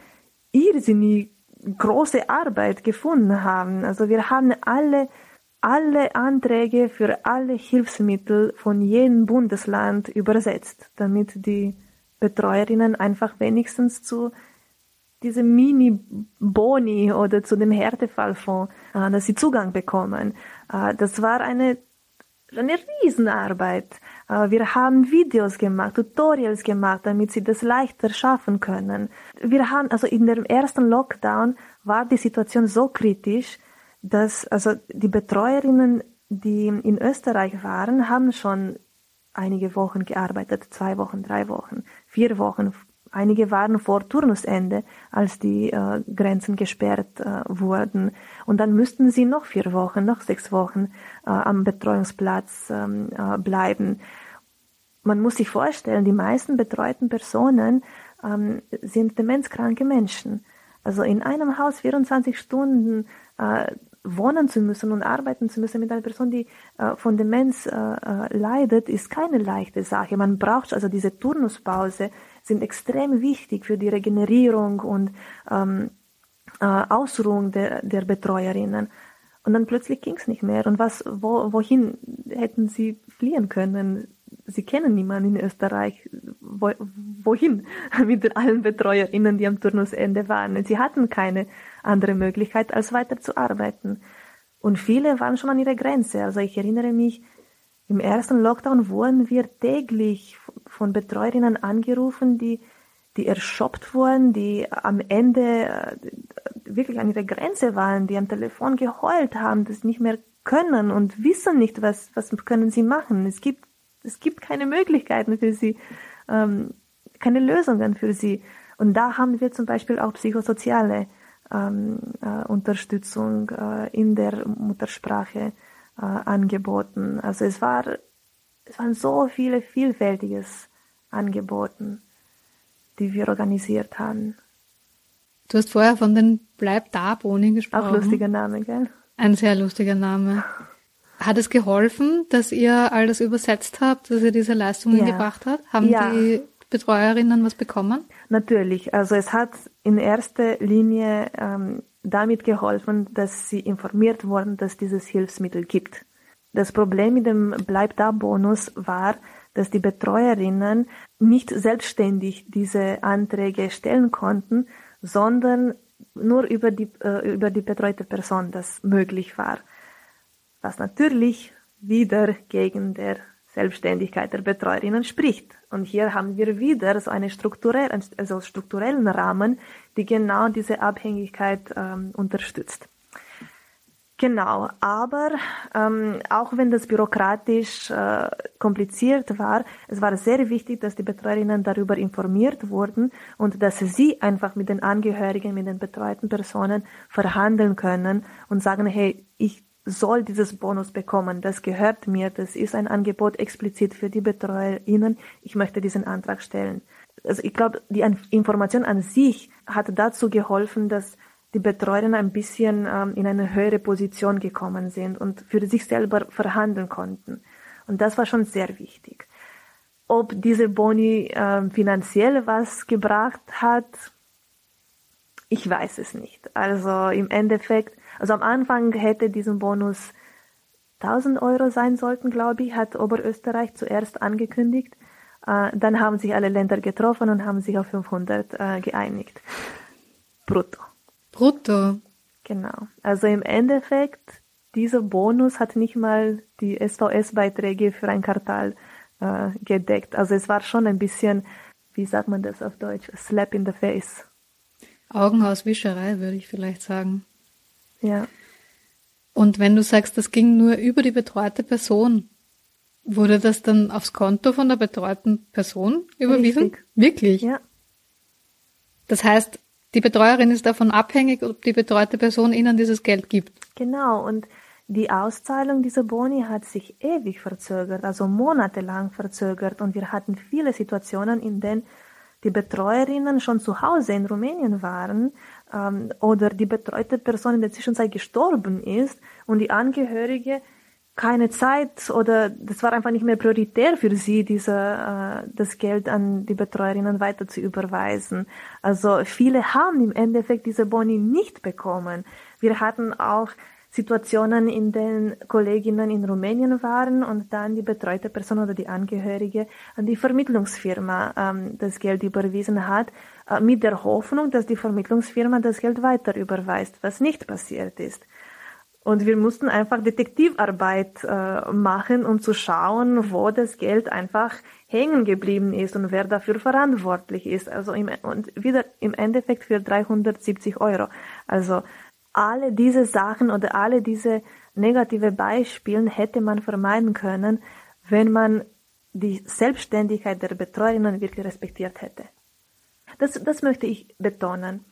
B: irrsinnig große Arbeit gefunden haben. Also wir haben alle, alle Anträge für alle Hilfsmittel von jedem Bundesland übersetzt, damit die Betreuerinnen einfach wenigstens zu diese Mini-Boni oder zu dem Härtefallfonds, äh, dass sie Zugang bekommen. Äh, das war eine, eine Riesenarbeit. Wir haben Videos gemacht, Tutorials gemacht, damit sie das leichter schaffen können. Wir haben, also in dem ersten Lockdown war die Situation so kritisch, dass, also die Betreuerinnen, die in Österreich waren, haben schon einige Wochen gearbeitet, zwei Wochen, drei Wochen, vier Wochen Einige waren vor Turnusende, als die äh, Grenzen gesperrt äh, wurden. Und dann müssten sie noch vier Wochen, noch sechs Wochen äh, am Betreuungsplatz ähm, äh, bleiben. Man muss sich vorstellen, die meisten betreuten Personen ähm, sind demenzkranke Menschen. Also in einem Haus 24 Stunden äh, wohnen zu müssen und arbeiten zu müssen mit einer Person, die äh, von Demenz äh, äh, leidet, ist keine leichte Sache. Man braucht also diese Turnuspause sind extrem wichtig für die Regenerierung und ähm, äh, Ausruhung der, der Betreuerinnen. Und dann plötzlich ging es nicht mehr. Und was, wo, wohin hätten sie fliehen können? Sie kennen niemanden in Österreich. Wo, wohin *laughs* mit allen Betreuerinnen, die am Turnusende waren? Sie hatten keine andere Möglichkeit, als weiter zu arbeiten. Und viele waren schon an ihrer Grenze. Also ich erinnere mich, im ersten Lockdown wurden wir täglich von Betreuerinnen angerufen, die, die erschöpft wurden, die am Ende äh, wirklich an ihrer Grenze waren, die am Telefon geheult haben, das nicht mehr können und wissen nicht, was, was können sie machen. Es gibt, es gibt keine Möglichkeiten für sie, ähm, keine Lösungen für sie. Und da haben wir zum Beispiel auch psychosoziale ähm, äh, Unterstützung äh, in der Muttersprache äh, angeboten. Also es war, es waren so viele vielfältiges angeboten, die wir organisiert haben.
A: Du hast vorher von den Bleib da Boni gesprochen.
B: Auch lustiger Name, gell?
A: Ein sehr lustiger Name. Hat es geholfen, dass ihr all das übersetzt habt, dass ihr diese Leistungen ja. gebracht habt? Haben ja. die Betreuerinnen was bekommen?
B: Natürlich. Also es hat in erster Linie ähm, damit geholfen, dass sie informiert wurden, dass dieses Hilfsmittel gibt. Das Problem mit dem Bleib da Bonus war, dass die Betreuerinnen nicht selbstständig diese Anträge stellen konnten, sondern nur über die, äh, über die betreute Person das möglich war. Was natürlich wieder gegen der Selbstständigkeit der Betreuerinnen spricht. Und hier haben wir wieder so eine strukturell, also strukturellen Rahmen, die genau diese Abhängigkeit ähm, unterstützt. Genau, aber ähm, auch wenn das bürokratisch äh, kompliziert war, es war sehr wichtig, dass die Betreuerinnen darüber informiert wurden und dass sie einfach mit den Angehörigen, mit den betreuten Personen verhandeln können und sagen, hey, ich soll dieses Bonus bekommen, das gehört mir, das ist ein Angebot explizit für die BetreuerInnen, ich möchte diesen Antrag stellen. Also ich glaube, die Information an sich hat dazu geholfen, dass die Betreuerinnen ein bisschen ähm, in eine höhere Position gekommen sind und für sich selber verhandeln konnten. Und das war schon sehr wichtig. Ob diese Boni äh, finanziell was gebracht hat, ich weiß es nicht. Also im Endeffekt also am Anfang hätte diesen Bonus 1000 Euro sein sollten, glaube ich, hat Oberösterreich zuerst angekündigt. Äh, dann haben sich alle Länder getroffen und haben sich auf 500 äh, geeinigt. Brutto.
A: Brutto.
B: Genau. Also im Endeffekt, dieser Bonus hat nicht mal die SVS-Beiträge für ein Quartal äh, gedeckt. Also es war schon ein bisschen, wie sagt man das auf Deutsch, slap in the face.
A: Augenhauswischerei, würde ich vielleicht sagen.
B: Ja.
A: Und wenn du sagst, das ging nur über die betreute Person, wurde das dann aufs Konto von der betreuten Person überwiesen?
B: Richtig.
A: Wirklich?
B: Ja.
A: Das heißt, die Betreuerin ist davon abhängig, ob die betreute Person ihnen dieses Geld gibt.
B: Genau. Und die Auszahlung dieser Boni hat sich ewig verzögert, also monatelang verzögert. Und wir hatten viele Situationen, in denen die Betreuerinnen schon zu Hause in Rumänien waren ähm, oder die betreute Person in der Zwischenzeit gestorben ist und die Angehörige keine Zeit oder das war einfach nicht mehr prioritär für sie, diese, äh, das Geld an die Betreuerinnen weiter zu überweisen. Also viele haben im Endeffekt diese Boni nicht bekommen. Wir hatten auch Situationen, in denen Kolleginnen in Rumänien waren und dann die betreute Person oder die Angehörige an die Vermittlungsfirma ähm, das Geld überwiesen hat, äh, mit der Hoffnung, dass die Vermittlungsfirma das Geld weiter überweist, was nicht passiert ist. Und wir mussten einfach Detektivarbeit äh, machen, um zu schauen, wo das Geld einfach hängen geblieben ist und wer dafür verantwortlich ist. Also im, und wieder im Endeffekt für 370 Euro. Also alle diese Sachen oder alle diese negative Beispiele hätte man vermeiden können, wenn man die Selbstständigkeit der Betreuerinnen wirklich respektiert hätte. Das, das möchte ich betonen.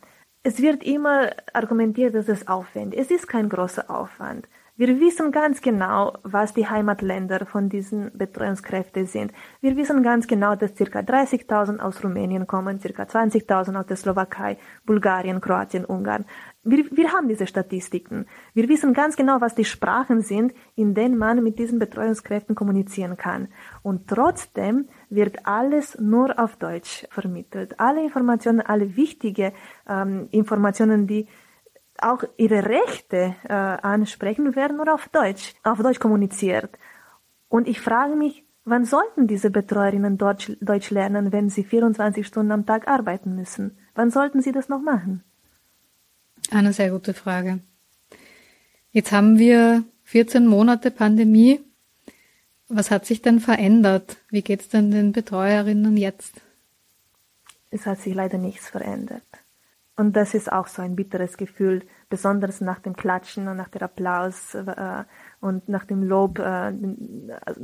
B: Es wird immer argumentiert, dass es aufwendig ist. Es ist kein großer Aufwand. Wir wissen ganz genau, was die Heimatländer von diesen Betreuungskräften sind. Wir wissen ganz genau, dass ca. 30.000 aus Rumänien kommen, ca. 20.000 aus der Slowakei, Bulgarien, Kroatien, Ungarn. Wir, wir haben diese Statistiken. Wir wissen ganz genau, was die Sprachen sind, in denen man mit diesen Betreuungskräften kommunizieren kann. Und trotzdem wird alles nur auf Deutsch vermittelt. Alle Informationen, alle wichtige ähm, Informationen, die auch ihre Rechte äh, ansprechen, werden nur auf Deutsch, auf Deutsch kommuniziert. Und ich frage mich, wann sollten diese Betreuerinnen Deutsch, Deutsch lernen, wenn sie 24 Stunden am Tag arbeiten müssen? Wann sollten sie das noch machen?
A: Eine sehr gute Frage. Jetzt haben wir 14 Monate Pandemie. Was hat sich denn verändert? Wie geht es denn den Betreuerinnen jetzt?
B: Es hat sich leider nichts verändert. Und das ist auch so ein bitteres Gefühl, besonders nach dem Klatschen und nach dem Applaus äh, und nach dem Lob, äh,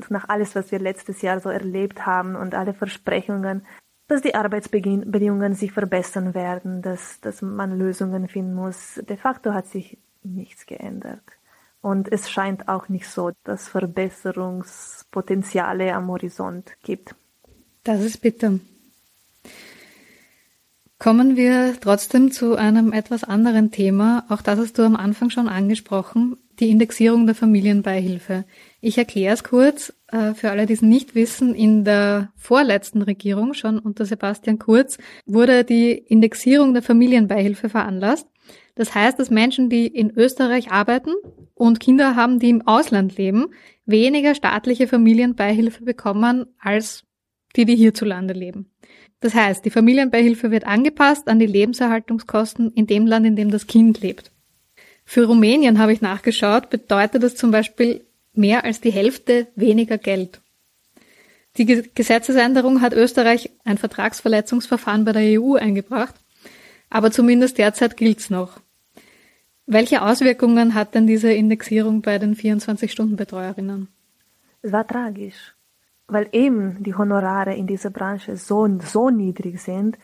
B: nach alles, was wir letztes Jahr so erlebt haben und alle Versprechungen, dass die Arbeitsbedingungen sich verbessern werden, dass, dass man Lösungen finden muss. De facto hat sich nichts geändert. Und es scheint auch nicht so, dass Verbesserungspotenziale am Horizont gibt.
A: Das ist bitter. Kommen wir trotzdem zu einem etwas anderen Thema. Auch das hast du am Anfang schon angesprochen, die Indexierung der Familienbeihilfe. Ich erkläre es kurz äh, für alle, die es nicht wissen. In der vorletzten Regierung, schon unter Sebastian Kurz, wurde die Indexierung der Familienbeihilfe veranlasst. Das heißt, dass Menschen, die in Österreich arbeiten und Kinder haben, die im Ausland leben, weniger staatliche Familienbeihilfe bekommen als die, die hierzulande leben. Das heißt, die Familienbeihilfe wird angepasst an die Lebenserhaltungskosten in dem Land, in dem das Kind lebt. Für Rumänien habe ich nachgeschaut, bedeutet das zum Beispiel mehr als die Hälfte weniger Geld. Die Gesetzesänderung hat Österreich ein Vertragsverletzungsverfahren bei der EU eingebracht, aber zumindest derzeit gilt's noch. Welche Auswirkungen hat denn diese Indexierung bei den 24-Stunden-Betreuerinnen?
B: Es war tragisch weil eben die Honorare in dieser Branche so, so niedrig sind,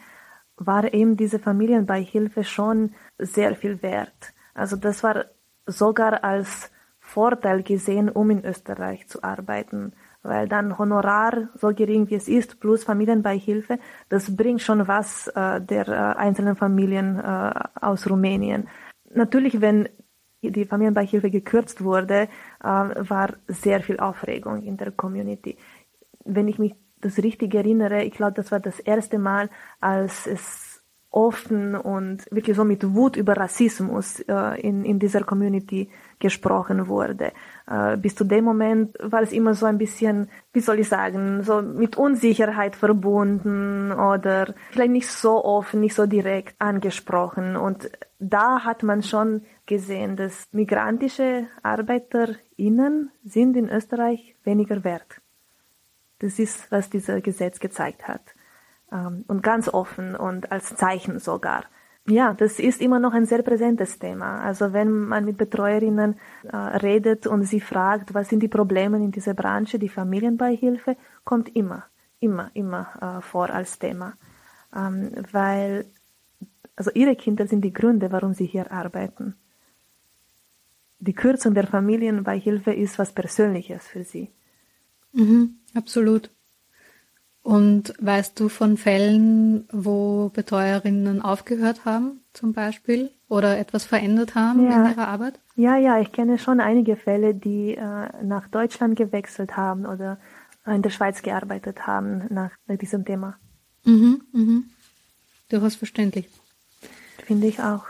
B: war eben diese Familienbeihilfe schon sehr viel wert. Also das war sogar als Vorteil gesehen, um in Österreich zu arbeiten, weil dann Honorar so gering wie es ist plus Familienbeihilfe, das bringt schon was äh, der äh, einzelnen Familien äh, aus Rumänien. Natürlich, wenn die Familienbeihilfe gekürzt wurde, äh, war sehr viel Aufregung in der Community wenn ich mich das richtig erinnere, ich glaube, das war das erste Mal, als es offen und wirklich so mit Wut über Rassismus äh, in, in dieser Community gesprochen wurde. Äh, bis zu dem Moment war es immer so ein bisschen, wie soll ich sagen, so mit Unsicherheit verbunden oder vielleicht nicht so offen, nicht so direkt angesprochen. Und da hat man schon gesehen, dass migrantische ArbeiterInnen sind in Österreich weniger wert. Das ist, was dieser Gesetz gezeigt hat. Ähm, und ganz offen und als Zeichen sogar. Ja, das ist immer noch ein sehr präsentes Thema. Also wenn man mit Betreuerinnen äh, redet und sie fragt, was sind die Probleme in dieser Branche, die Familienbeihilfe, kommt immer, immer, immer äh, vor als Thema. Ähm, weil, also ihre Kinder sind die Gründe, warum sie hier arbeiten. Die Kürzung der Familienbeihilfe ist was Persönliches für sie.
A: Mhm, absolut. Und weißt du von Fällen, wo Betreuerinnen aufgehört haben, zum Beispiel, oder etwas verändert haben ja. in ihrer Arbeit?
B: Ja, ja, ich kenne schon einige Fälle, die äh, nach Deutschland gewechselt haben oder in der Schweiz gearbeitet haben nach, nach diesem Thema.
A: Mhm, mhm. Durchaus verständlich.
B: Finde ich auch.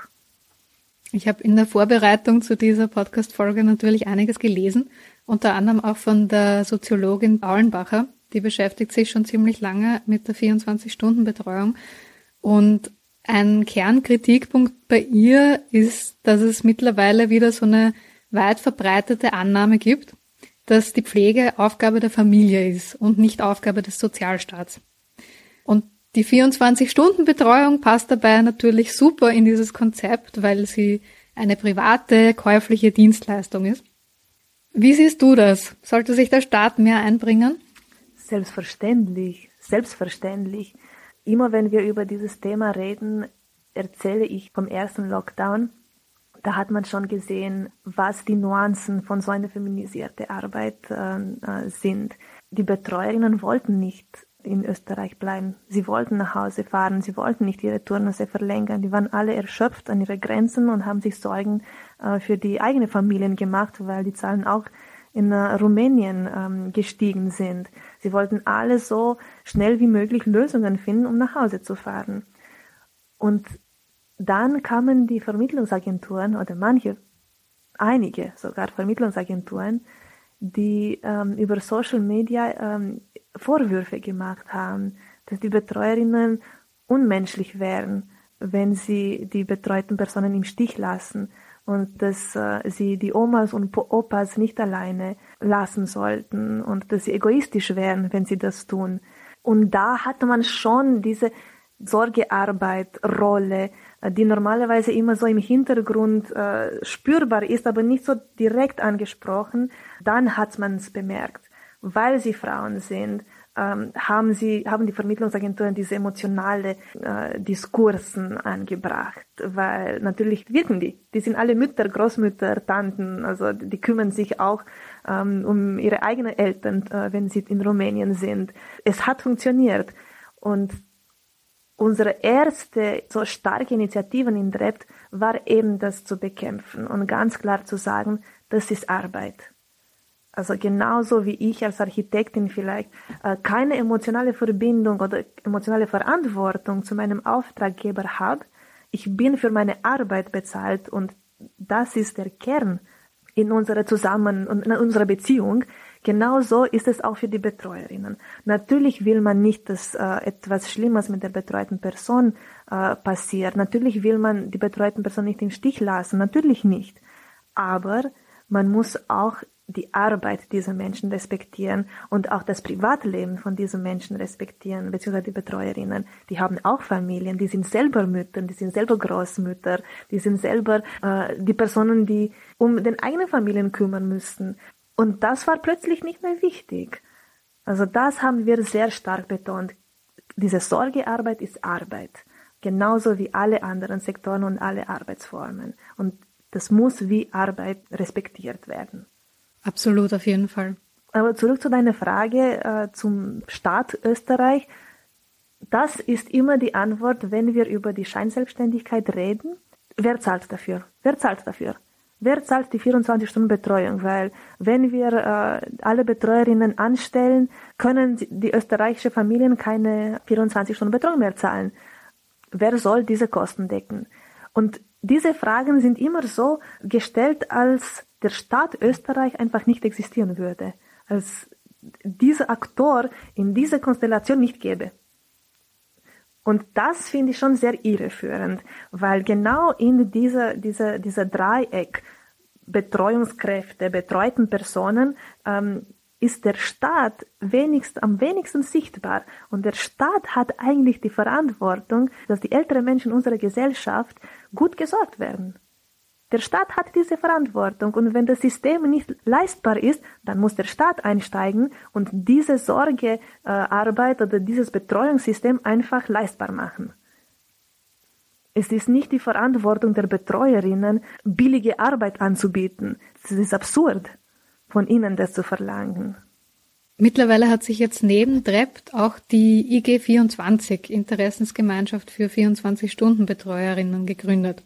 A: Ich habe in der Vorbereitung zu dieser Podcast-Folge natürlich einiges gelesen, unter anderem auch von der Soziologin Aulenbacher, die beschäftigt sich schon ziemlich lange mit der 24-Stunden-Betreuung. Und ein Kernkritikpunkt bei ihr ist, dass es mittlerweile wieder so eine weit verbreitete Annahme gibt, dass die Pflege Aufgabe der Familie ist und nicht Aufgabe des Sozialstaats. Und die 24-Stunden-Betreuung passt dabei natürlich super in dieses Konzept, weil sie eine private, käufliche Dienstleistung ist. Wie siehst du das? Sollte sich der Staat mehr einbringen?
B: Selbstverständlich, selbstverständlich. Immer wenn wir über dieses Thema reden, erzähle ich vom ersten Lockdown. Da hat man schon gesehen, was die Nuancen von so einer feminisierte Arbeit äh, äh, sind. Die Betreuerinnen wollten nicht in Österreich bleiben. Sie wollten nach Hause fahren, sie wollten nicht ihre Turnusse verlängern. Die waren alle erschöpft an ihre Grenzen und haben sich Sorgen äh, für die eigenen Familien gemacht, weil die Zahlen auch in äh, Rumänien ähm, gestiegen sind. Sie wollten alle so schnell wie möglich Lösungen finden, um nach Hause zu fahren. Und dann kamen die Vermittlungsagenturen oder manche, einige sogar Vermittlungsagenturen, die ähm, über Social Media ähm, Vorwürfe gemacht haben, dass die Betreuerinnen unmenschlich wären, wenn sie die betreuten Personen im Stich lassen und dass äh, sie die Omas und Opas nicht alleine lassen sollten und dass sie egoistisch wären, wenn sie das tun. Und da hatte man schon diese Sorgearbeit, Rolle, äh, die normalerweise immer so im Hintergrund äh, spürbar ist, aber nicht so direkt angesprochen. Dann hat man es bemerkt, weil sie Frauen sind, ähm, haben sie, haben die Vermittlungsagenturen diese emotionale äh, Diskursen angebracht, weil natürlich wirken die. Die sind alle Mütter, Großmütter, Tanten, also die kümmern sich auch ähm, um ihre eigenen Eltern, äh, wenn sie in Rumänien sind. Es hat funktioniert und unsere erste so starke Initiative in DREPT war eben das zu bekämpfen und ganz klar zu sagen, das ist Arbeit. Also genauso wie ich als Architektin vielleicht äh, keine emotionale Verbindung oder emotionale Verantwortung zu meinem Auftraggeber habe, ich bin für meine Arbeit bezahlt und das ist der Kern in unserer Zusammen und in unserer Beziehung. Genauso ist es auch für die Betreuerinnen. Natürlich will man nicht, dass äh, etwas Schlimmes mit der betreuten Person äh, passiert. Natürlich will man die betreuten Person nicht im Stich lassen. Natürlich nicht. Aber man muss auch die Arbeit dieser Menschen respektieren und auch das Privatleben von diesen Menschen respektieren, beziehungsweise die Betreuerinnen. Die haben auch Familien, die sind selber Mütter, die sind selber Großmütter, die sind selber äh, die Personen, die um den eigenen Familien kümmern müssten. Und das war plötzlich nicht mehr wichtig. Also das haben wir sehr stark betont. Diese Sorgearbeit ist Arbeit. Genauso wie alle anderen Sektoren und alle Arbeitsformen. Und das muss wie Arbeit respektiert werden.
A: Absolut, auf jeden Fall.
B: Aber zurück zu deiner Frage äh, zum Staat Österreich. Das ist immer die Antwort, wenn wir über die Scheinselbstständigkeit reden. Wer zahlt dafür? Wer zahlt dafür? Wer zahlt die 24-Stunden-Betreuung? Weil wenn wir äh, alle Betreuerinnen anstellen, können die österreichische Familien keine 24-Stunden-Betreuung mehr zahlen. Wer soll diese Kosten decken? Und diese Fragen sind immer so gestellt, als der Staat Österreich einfach nicht existieren würde, als dieser Aktor in dieser Konstellation nicht gäbe. Und das finde ich schon sehr irreführend, weil genau in dieser, dieser, dieser Dreieck Betreuungskräfte, betreuten Personen ähm, ist der Staat wenigst, am wenigsten sichtbar. Und der Staat hat eigentlich die Verantwortung, dass die älteren Menschen unserer Gesellschaft gut gesorgt werden. Der Staat hat diese Verantwortung und wenn das System nicht leistbar ist, dann muss der Staat einsteigen und diese Sorgearbeit oder dieses Betreuungssystem einfach leistbar machen. Es ist nicht die Verantwortung der Betreuerinnen, billige Arbeit anzubieten. Es ist absurd, von ihnen das zu verlangen.
A: Mittlerweile hat sich jetzt neben DREPT auch die IG 24, Interessensgemeinschaft für 24-Stunden-Betreuerinnen, gegründet.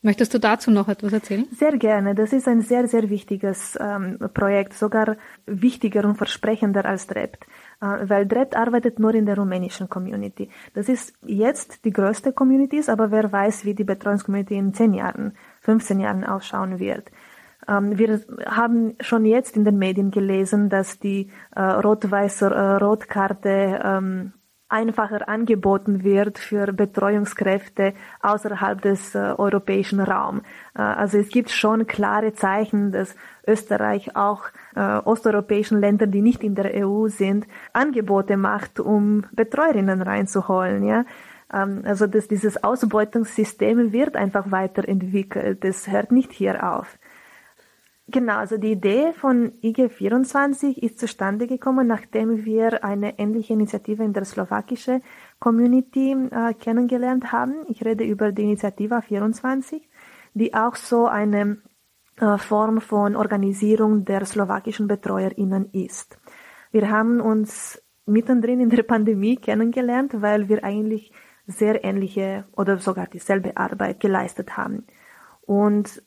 A: Möchtest du dazu noch etwas erzählen?
B: Sehr gerne. Das ist ein sehr, sehr wichtiges ähm, Projekt, sogar wichtiger und versprechender als DREPT, äh, weil DREPT arbeitet nur in der rumänischen Community. Das ist jetzt die größte Community, aber wer weiß, wie die Betreuungscommunity in 10 Jahren, 15 Jahren ausschauen wird. Ähm, wir haben schon jetzt in den Medien gelesen, dass die äh, rot-weiße äh, Rotkarte ähm, einfacher angeboten wird für Betreuungskräfte außerhalb des äh, europäischen Raums. Äh, also es gibt schon klare Zeichen, dass Österreich auch äh, osteuropäischen Ländern, die nicht in der EU sind, Angebote macht, um Betreuerinnen reinzuholen. Ja? Ähm, also dass dieses Ausbeutungssystem wird einfach weiterentwickelt. Das hört nicht hier auf. Genau, also die Idee von IG24 ist zustande gekommen, nachdem wir eine ähnliche Initiative in der slowakischen Community äh, kennengelernt haben. Ich rede über die Initiative 24, die auch so eine äh, Form von Organisierung der slowakischen BetreuerInnen ist. Wir haben uns mittendrin in der Pandemie kennengelernt, weil wir eigentlich sehr ähnliche oder sogar dieselbe Arbeit geleistet haben. Und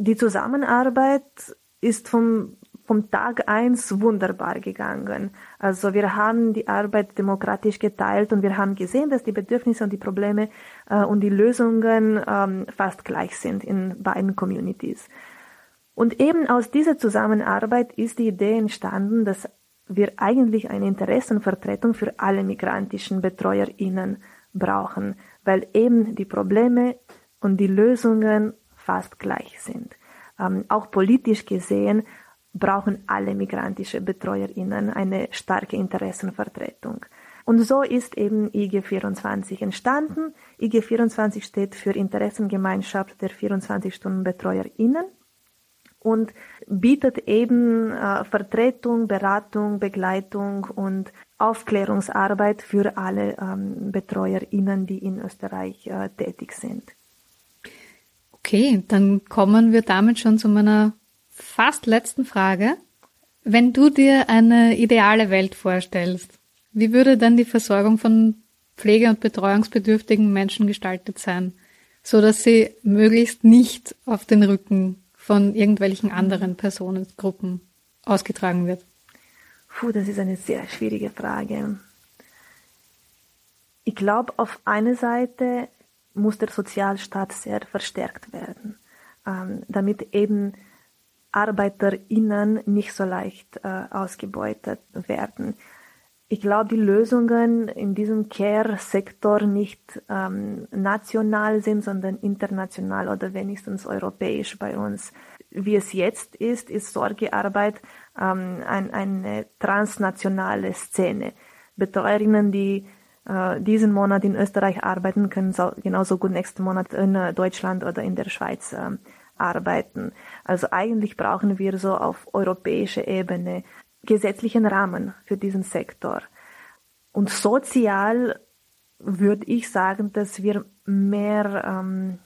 B: die Zusammenarbeit ist vom, vom Tag eins wunderbar gegangen. Also wir haben die Arbeit demokratisch geteilt und wir haben gesehen, dass die Bedürfnisse und die Probleme äh, und die Lösungen ähm, fast gleich sind in beiden Communities. Und eben aus dieser Zusammenarbeit ist die Idee entstanden, dass wir eigentlich eine Interessenvertretung für alle migrantischen BetreuerInnen brauchen, weil eben die Probleme und die Lösungen fast gleich sind. Ähm, auch politisch gesehen brauchen alle migrantische BetreuerInnen eine starke Interessenvertretung. Und so ist eben IG24 entstanden. IG24 steht für Interessengemeinschaft der 24-Stunden-BetreuerInnen und bietet eben äh, Vertretung, Beratung, Begleitung und Aufklärungsarbeit für alle ähm, BetreuerInnen, die in Österreich äh, tätig sind.
A: Okay, dann kommen wir damit schon zu meiner fast letzten Frage. Wenn du dir eine ideale Welt vorstellst, wie würde dann die Versorgung von pflege- und betreuungsbedürftigen Menschen gestaltet sein, so dass sie möglichst nicht auf den Rücken von irgendwelchen anderen Personengruppen ausgetragen wird?
B: Puh, das ist eine sehr schwierige Frage. Ich glaube, auf einer Seite muss der Sozialstaat sehr verstärkt werden, ähm, damit eben ArbeiterInnen nicht so leicht äh, ausgebeutet werden. Ich glaube, die Lösungen in diesem Care-Sektor nicht ähm, national sind, sondern international oder wenigstens europäisch bei uns. Wie es jetzt ist, ist Sorgearbeit ähm, ein, eine transnationale Szene. Betreuerinnen, die äh, diesen Monat in Österreich arbeiten, können so, genauso gut nächsten Monat in äh, Deutschland oder in der Schweiz äh, arbeiten. Also eigentlich brauchen wir so auf europäischer Ebene gesetzlichen Rahmen für diesen Sektor. Und sozial würde ich sagen, dass wir mehr ähm,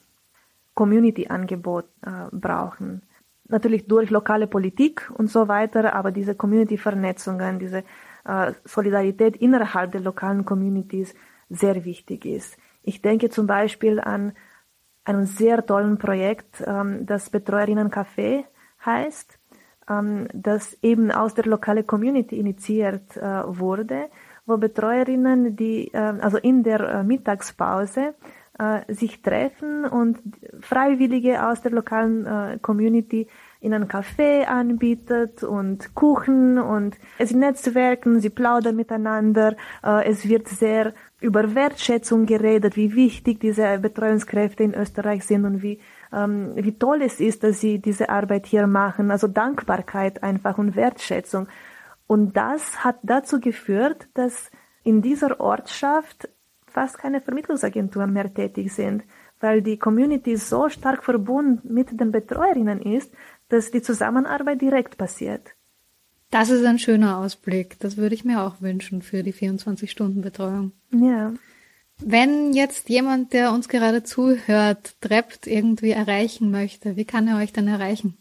B: Community-Angebot äh, brauchen. Natürlich durch lokale Politik und so weiter, aber diese Community-Vernetzungen, diese Solidarität innerhalb der lokalen Communities sehr wichtig ist. Ich denke zum Beispiel an einem sehr tollen Projekt, ähm, das Betreuerinnen Café heißt, ähm, das eben aus der lokalen Community initiiert äh, wurde, wo Betreuerinnen, die äh, also in der Mittagspause sich treffen und Freiwillige aus der lokalen Community einem Café anbietet und Kuchen und es netzwerken, sie plaudern miteinander. Äh, es wird sehr über Wertschätzung geredet, wie wichtig diese Betreuungskräfte in Österreich sind und wie ähm, wie toll es ist, dass sie diese Arbeit hier machen. Also Dankbarkeit einfach und Wertschätzung. Und das hat dazu geführt, dass in dieser Ortschaft fast keine Vermittlungsagenturen mehr tätig sind, weil die Community so stark verbunden mit den Betreuerinnen ist, dass die Zusammenarbeit direkt passiert.
A: Das ist ein schöner Ausblick. Das würde ich mir auch wünschen für die 24-Stunden-Betreuung.
B: Ja.
A: Wenn jetzt jemand, der uns gerade zuhört, Drept irgendwie erreichen möchte, wie kann er euch denn erreichen?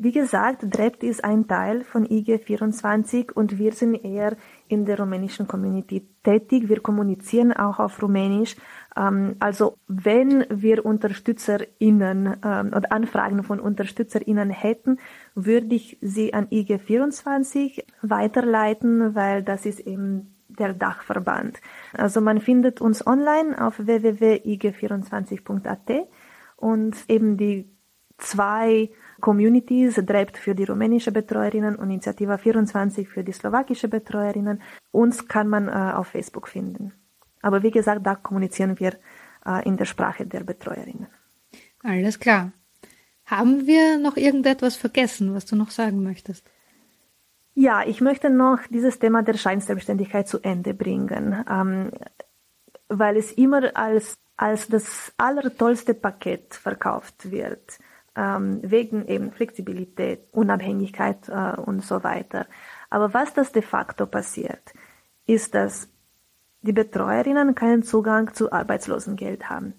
B: Wie gesagt, Drept ist ein Teil von IG24 und wir sind eher in der rumänischen Community tätig. Wir kommunizieren auch auf Rumänisch. Ähm, also wenn wir UnterstützerInnen ähm, oder Anfragen von UnterstützerInnen hätten, würde ich sie an IG24 weiterleiten, weil das ist eben der Dachverband. Also man findet uns online auf www.ig24.at und eben die zwei Communities, DREPT für die rumänische Betreuerinnen und Initiativa 24 für die slowakische Betreuerinnen. Uns kann man äh, auf Facebook finden. Aber wie gesagt, da kommunizieren wir äh, in der Sprache der Betreuerinnen.
A: Alles klar. Haben wir noch irgendetwas vergessen, was du noch sagen möchtest?
B: Ja, ich möchte noch dieses Thema der Scheinselbstständigkeit zu Ende bringen, ähm, weil es immer als, als das allertollste Paket verkauft wird ähm, wegen eben Flexibilität, Unabhängigkeit äh, und so weiter. Aber was das de facto passiert, ist, dass die Betreuerinnen keinen Zugang zu Arbeitslosengeld haben.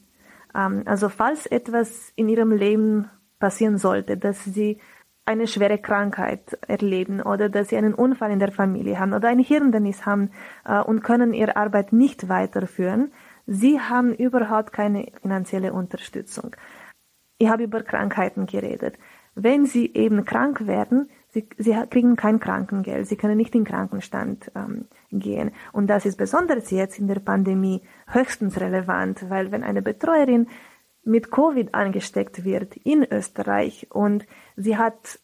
B: Ähm, also falls etwas in ihrem Leben passieren sollte, dass sie eine schwere Krankheit erleben oder dass sie einen Unfall in der Familie haben oder ein Hirndennis haben äh, und können ihre Arbeit nicht weiterführen, sie haben überhaupt keine finanzielle Unterstützung. Ich habe über Krankheiten geredet. Wenn Sie eben krank werden, Sie, Sie kriegen kein Krankengeld, Sie können nicht in Krankenstand ähm, gehen. Und das ist besonders jetzt in der Pandemie höchstens relevant, weil wenn eine Betreuerin mit Covid angesteckt wird in Österreich und sie hat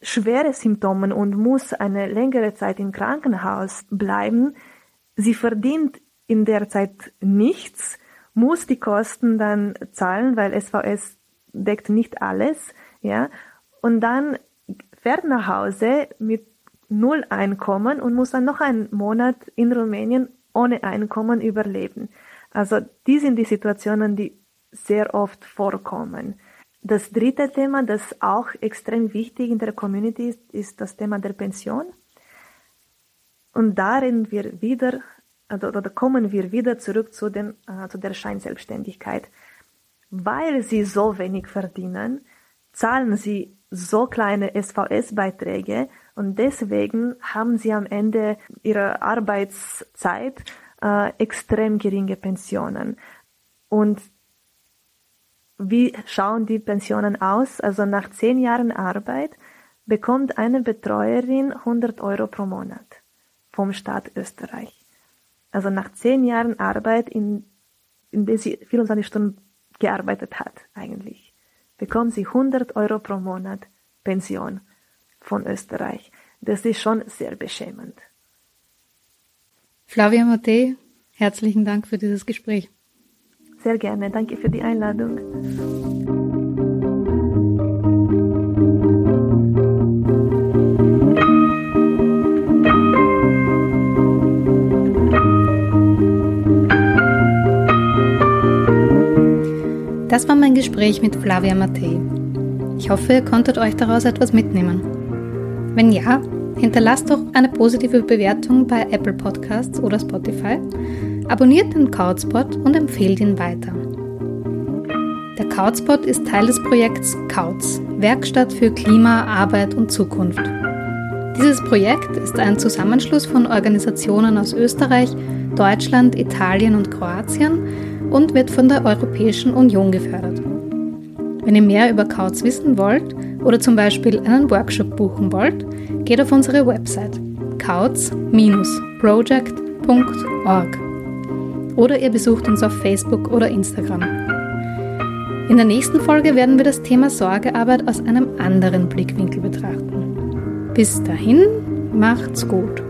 B: schwere Symptome und muss eine längere Zeit im Krankenhaus bleiben, sie verdient in der Zeit nichts, muss die Kosten dann zahlen, weil SVS deckt nicht alles, ja, und dann fährt nach Hause mit null Einkommen und muss dann noch einen Monat in Rumänien ohne Einkommen überleben. Also die sind die Situationen, die sehr oft vorkommen. Das dritte Thema, das auch extrem wichtig in der Community ist, ist das Thema der Pension. Und darin wir wieder, oder, oder kommen wir wieder zurück zu, den, äh, zu der Scheinselbstständigkeit weil sie so wenig verdienen, zahlen sie so kleine SVS-Beiträge und deswegen haben sie am Ende ihrer Arbeitszeit äh, extrem geringe Pensionen. Und wie schauen die Pensionen aus? Also nach zehn Jahren Arbeit bekommt eine Betreuerin 100 Euro pro Monat vom Staat Österreich. Also nach zehn Jahren Arbeit, in, in der sie 24 Stunden gearbeitet hat eigentlich, bekommt sie 100 Euro pro Monat Pension von Österreich. Das ist schon sehr beschämend.
A: Flavia Matte, herzlichen Dank für dieses Gespräch.
B: Sehr gerne, danke für die Einladung.
A: Das war mein Gespräch mit Flavia Mattei. Ich hoffe, ihr konntet euch daraus etwas mitnehmen. Wenn ja, hinterlasst doch eine positive Bewertung bei Apple Podcasts oder Spotify, abonniert den Couchspot und empfehlt ihn weiter. Der Couchspot ist Teil des Projekts Couch, Werkstatt für Klima, Arbeit und Zukunft. Dieses Projekt ist ein Zusammenschluss von Organisationen aus Österreich, Deutschland, Italien und Kroatien und wird von der Europäischen Union gefördert. Wenn ihr mehr über Kautz wissen wollt oder zum Beispiel einen Workshop buchen wollt, geht auf unsere Website kautz-project.org oder ihr besucht uns auf Facebook oder Instagram. In der nächsten Folge werden wir das Thema Sorgearbeit aus einem anderen Blickwinkel betrachten. Bis dahin, macht's gut.